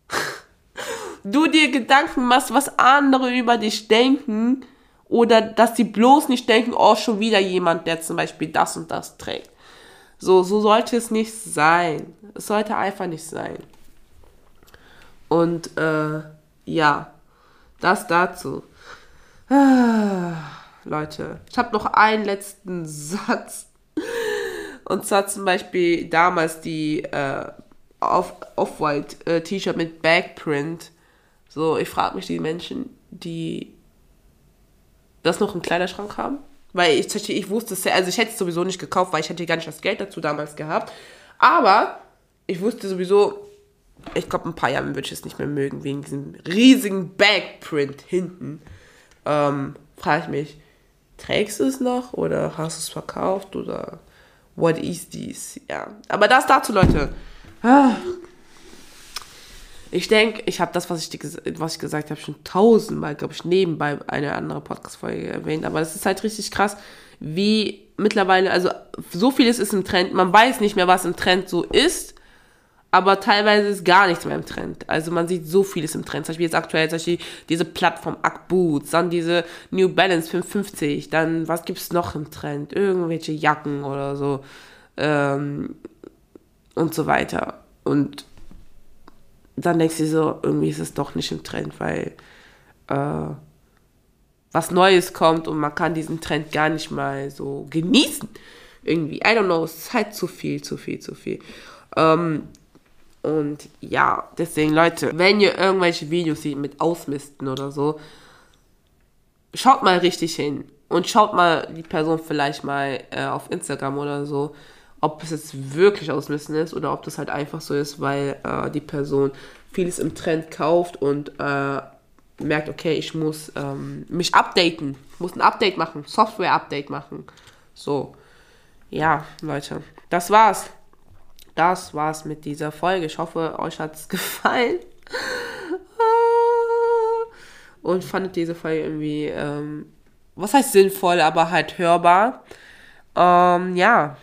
(laughs) du dir Gedanken machst, was andere über dich denken oder dass sie bloß nicht denken, oh, schon wieder jemand, der zum Beispiel das und das trägt. So, so sollte es nicht sein. Es sollte einfach nicht sein. Und äh, ja, das dazu. Ah, Leute, ich habe noch einen letzten (laughs) Satz. Und zwar zum Beispiel damals die äh, Off-White äh, mit Backprint. So, ich frage mich die Menschen, die das noch im Kleiderschrank haben. Weil ich, ich wusste es, also ich hätte es sowieso nicht gekauft, weil ich hätte gar nicht das Geld dazu damals gehabt. Aber ich wusste sowieso, ich glaube, ein paar Jahren würde ich es nicht mehr mögen, wegen diesem riesigen Backprint hinten. Ähm, frage ich mich, trägst du es noch oder hast du es verkauft oder what is this? Ja, aber das dazu, Leute. Ah. Ich denke, ich habe das, was ich, was ich gesagt habe, schon tausendmal, glaube ich, nebenbei eine andere Podcast-Folge erwähnt. Aber das ist halt richtig krass, wie mittlerweile, also so vieles ist im Trend. Man weiß nicht mehr, was im Trend so ist, aber teilweise ist gar nichts mehr im Trend. Also man sieht so vieles im Trend. Zum Beispiel jetzt aktuell zum Beispiel diese Plattform Ack Boots, dann diese New Balance 550, dann was gibt's noch im Trend? Irgendwelche Jacken oder so ähm, und so weiter. Und dann denkst du so, irgendwie ist es doch nicht im Trend, weil äh, was Neues kommt und man kann diesen Trend gar nicht mal so genießen. Irgendwie, I don't know, es ist halt zu viel, zu viel, zu viel. Ähm, und ja, deswegen, Leute, wenn ihr irgendwelche Videos seht mit Ausmisten oder so, schaut mal richtig hin. Und schaut mal die Person vielleicht mal äh, auf Instagram oder so, ob es jetzt wirklich Ausmisten ist oder ob das halt einfach so ist, weil äh, die Person vieles im Trend kauft und äh, merkt, okay, ich muss ähm, mich updaten, ich muss ein Update machen, Software-Update machen. So, ja, Leute, das war's. Das war's mit dieser Folge. Ich hoffe, euch hat's (laughs) gefallen. Und fandet diese Folge irgendwie, ähm, was heißt sinnvoll, aber halt hörbar. Ähm, ja,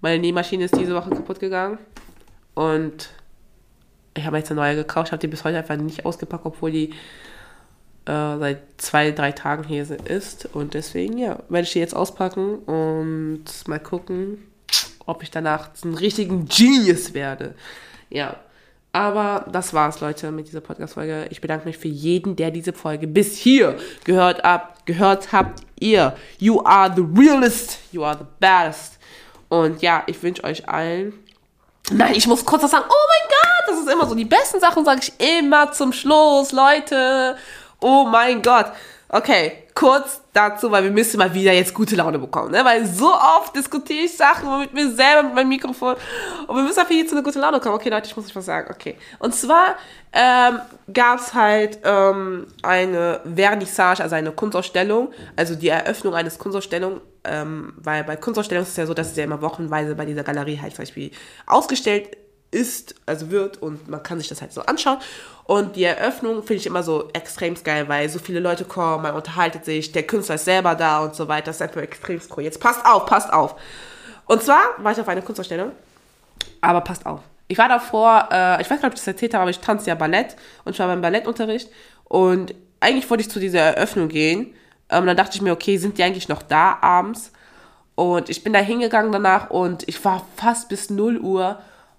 meine Nähmaschine ist diese Woche kaputt gegangen. Und ich habe jetzt eine neue gekauft. Ich habe die bis heute einfach nicht ausgepackt, obwohl die äh, seit zwei, drei Tagen hier ist. Und deswegen, ja, werde ich die jetzt auspacken und mal gucken, ob ich danach zum richtigen Genius werde. Ja. Aber das war's, Leute, mit dieser Podcast-Folge. Ich bedanke mich für jeden, der diese Folge bis hier gehört, ab, gehört habt. Ihr, you are the realest, you are the best. Und ja, ich wünsche euch allen. Nein, ich muss kurz was sagen. Oh mein Gott, das ist immer so. Die besten Sachen sage ich immer zum Schluss, Leute. Oh mein Gott. Okay, kurz dazu, weil wir müssen mal wieder jetzt gute Laune bekommen, ne? Weil so oft diskutiere ich Sachen mit mir selber, mit meinem Mikrofon und wir müssen einfach jetzt zu einer guten Laune kommen. Okay, Leute, ich muss euch was sagen. Okay. Und zwar ähm, gab es halt ähm, eine Vernissage, also eine Kunstausstellung, also die Eröffnung eines Kunstausstellung, ähm, weil bei Kunstausstellungen ist es ja so, dass es ja immer wochenweise bei dieser Galerie halt zum Beispiel ausgestellt ist, also wird und man kann sich das halt so anschauen. Und die Eröffnung finde ich immer so extrem geil, weil so viele Leute kommen, man unterhaltet sich, der Künstler ist selber da und so weiter. Das ist einfach extrem cool. Jetzt passt auf, passt auf. Und zwar war ich auf einer Kunstausstellung, aber passt auf. Ich war davor, äh, ich weiß gar nicht, ob ich das erzählt habe, aber ich tanze ja Ballett und ich war beim Ballettunterricht und eigentlich wollte ich zu dieser Eröffnung gehen. Ähm, dann dachte ich mir, okay, sind die eigentlich noch da abends? Und ich bin da hingegangen danach und ich war fast bis 0 Uhr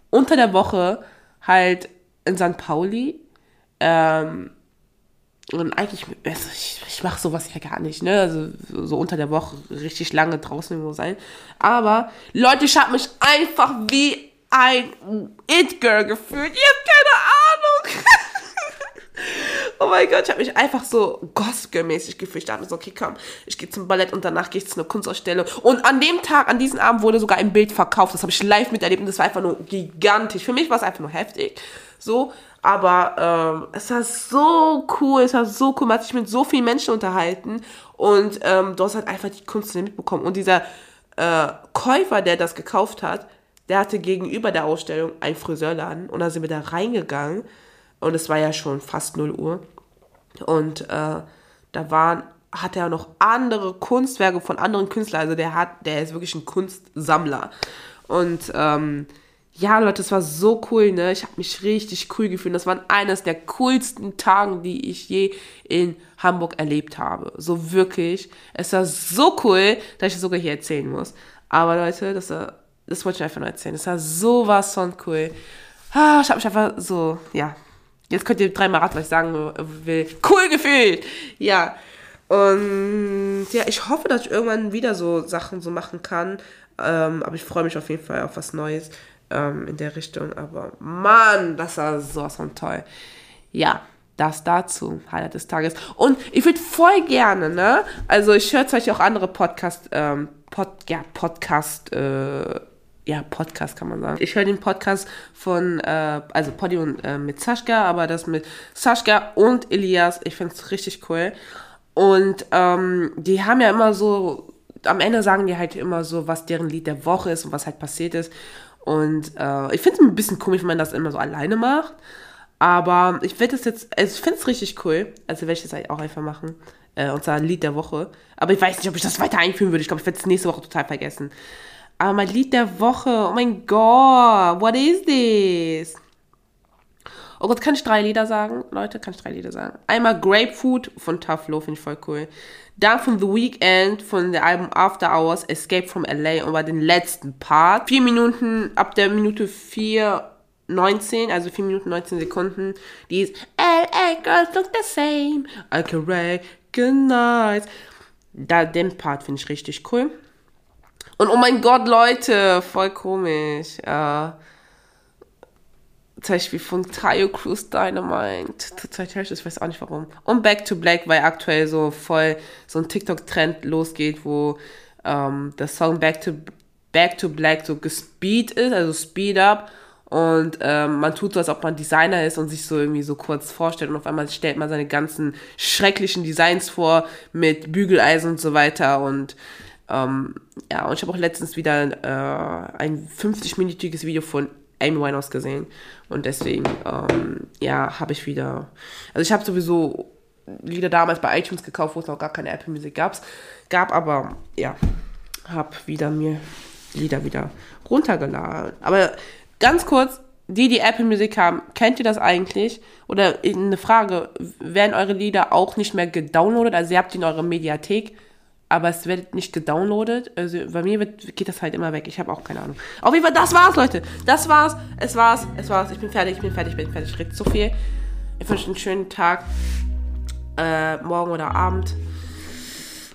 unter der Woche halt in St. Pauli ähm, und eigentlich, also ich, ich mache sowas ja gar nicht, ne? Also so unter der Woche richtig lange draußen irgendwo sein. Aber Leute, ich habe mich einfach wie ein It-Girl gefühlt. Ihr habt keine Ahnung. (laughs) oh mein Gott, ich habe mich einfach so Gospel-mäßig gefühlt. Ich dachte mir so, okay, komm, ich gehe zum Ballett und danach gehe ich zu einer Kunstausstellung. Und an dem Tag, an diesem Abend wurde sogar ein Bild verkauft. Das habe ich live miterlebt und das war einfach nur gigantisch. Für mich war es einfach nur heftig. So, aber ähm, es war so cool, es war so cool, man hat sich mit so vielen Menschen unterhalten und ähm, du hast halt einfach die Kunst mitbekommen. Und dieser äh, Käufer, der das gekauft hat, der hatte gegenüber der Ausstellung einen Friseurladen und da sind wir da reingegangen und es war ja schon fast 0 Uhr und äh, da waren hat er noch andere Kunstwerke von anderen Künstlern, also der hat, der ist wirklich ein Kunstsammler und ähm, ja, Leute, das war so cool, ne? Ich habe mich richtig cool gefühlt. Das war eines der coolsten Tagen, die ich je in Hamburg erlebt habe. So wirklich. Es war so cool, dass ich es sogar hier erzählen muss. Aber Leute, das, war, das wollte ich einfach nur erzählen. Das war sowas von cool. Ah, ich habe mich einfach so, ja. Jetzt könnt ihr dreimal raten, was ich sagen will. Cool gefühlt. Ja. Und ja, ich hoffe, dass ich irgendwann wieder so Sachen so machen kann. Ähm, aber ich freue mich auf jeden Fall auf was Neues ähm, in der Richtung. Aber Mann, das war sowas von toll. Ja, das dazu, Highlight des Tages. Und ich würde voll gerne, ne? Also ich höre Beispiel auch andere Podcast, ähm, Pod, ja, Podcast, äh, ja, Podcast kann man sagen. Ich höre den Podcast von, äh, also Poddy und äh, mit Sascha, aber das mit Sascha und Elias, ich finde es richtig cool. Und ähm, die haben ja immer so, am Ende sagen die halt immer so, was deren Lied der Woche ist und was halt passiert ist. Und äh, ich finde es ein bisschen komisch, wenn man das immer so alleine macht. Aber ich werde es jetzt, also ich finde es richtig cool. Also werde ich das halt auch einfach machen. Äh, unser Lied der Woche. Aber ich weiß nicht, ob ich das weiter einführen würde. Ich glaube, ich werde es nächste Woche total vergessen. Aber mein Lied der Woche, oh mein Gott, what is this? Oh Gott, kann ich drei Lieder sagen? Leute, kann ich drei Lieder sagen? Einmal Grapefruit von Tough Low, finde ich voll cool. Dann von The Weeknd von der Album After Hours, Escape from LA und bei den letzten Part. Vier Minuten, ab der Minute vier 19, also 4 Minuten 19 Sekunden. Die ist LA Girls look the same. I can recognize. Da, den Part finde ich richtig cool. Und oh mein Gott, Leute, voll komisch. Äh, zum Beispiel von Tayo Cruise Dynamite. Zurzeit höre ich das, ich weiß auch nicht warum. Und Back to Black, weil aktuell so voll so ein TikTok-Trend losgeht, wo ähm, der Song Back to, Back to Black so gespeed ist, also Speed Up. Und ähm, man tut so, als ob man Designer ist und sich so irgendwie so kurz vorstellt. Und auf einmal stellt man seine ganzen schrecklichen Designs vor mit Bügeleisen und so weiter. Und ähm, ja, und ich habe auch letztens wieder äh, ein 50-minütiges Video von Amy Winehouse gesehen. Und deswegen, ähm, ja, habe ich wieder. Also ich habe sowieso Lieder damals bei iTunes gekauft, wo es noch gar keine Apple Music gab. Gab, aber ja, habe wieder mir Lieder wieder runtergeladen. Aber ganz kurz, die, die Apple Music haben, kennt ihr das eigentlich? Oder eine Frage, werden eure Lieder auch nicht mehr gedownloadet? Also ihr habt die in eurer Mediathek aber es wird nicht gedownloadet. Also bei mir wird, geht das halt immer weg. Ich habe auch keine Ahnung. Auf jeden Fall, das war's, Leute. Das war's. Es war's. Es war's. Ich bin fertig. Ich bin fertig. Ich bin fertig. Ich rede zu viel. Ich wünsche einen schönen Tag. Äh, morgen oder Abend.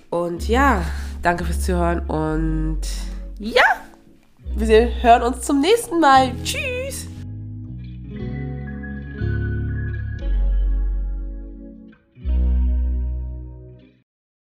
Und ja, danke fürs Zuhören. Und ja, wir hören uns zum nächsten Mal. Tschüss.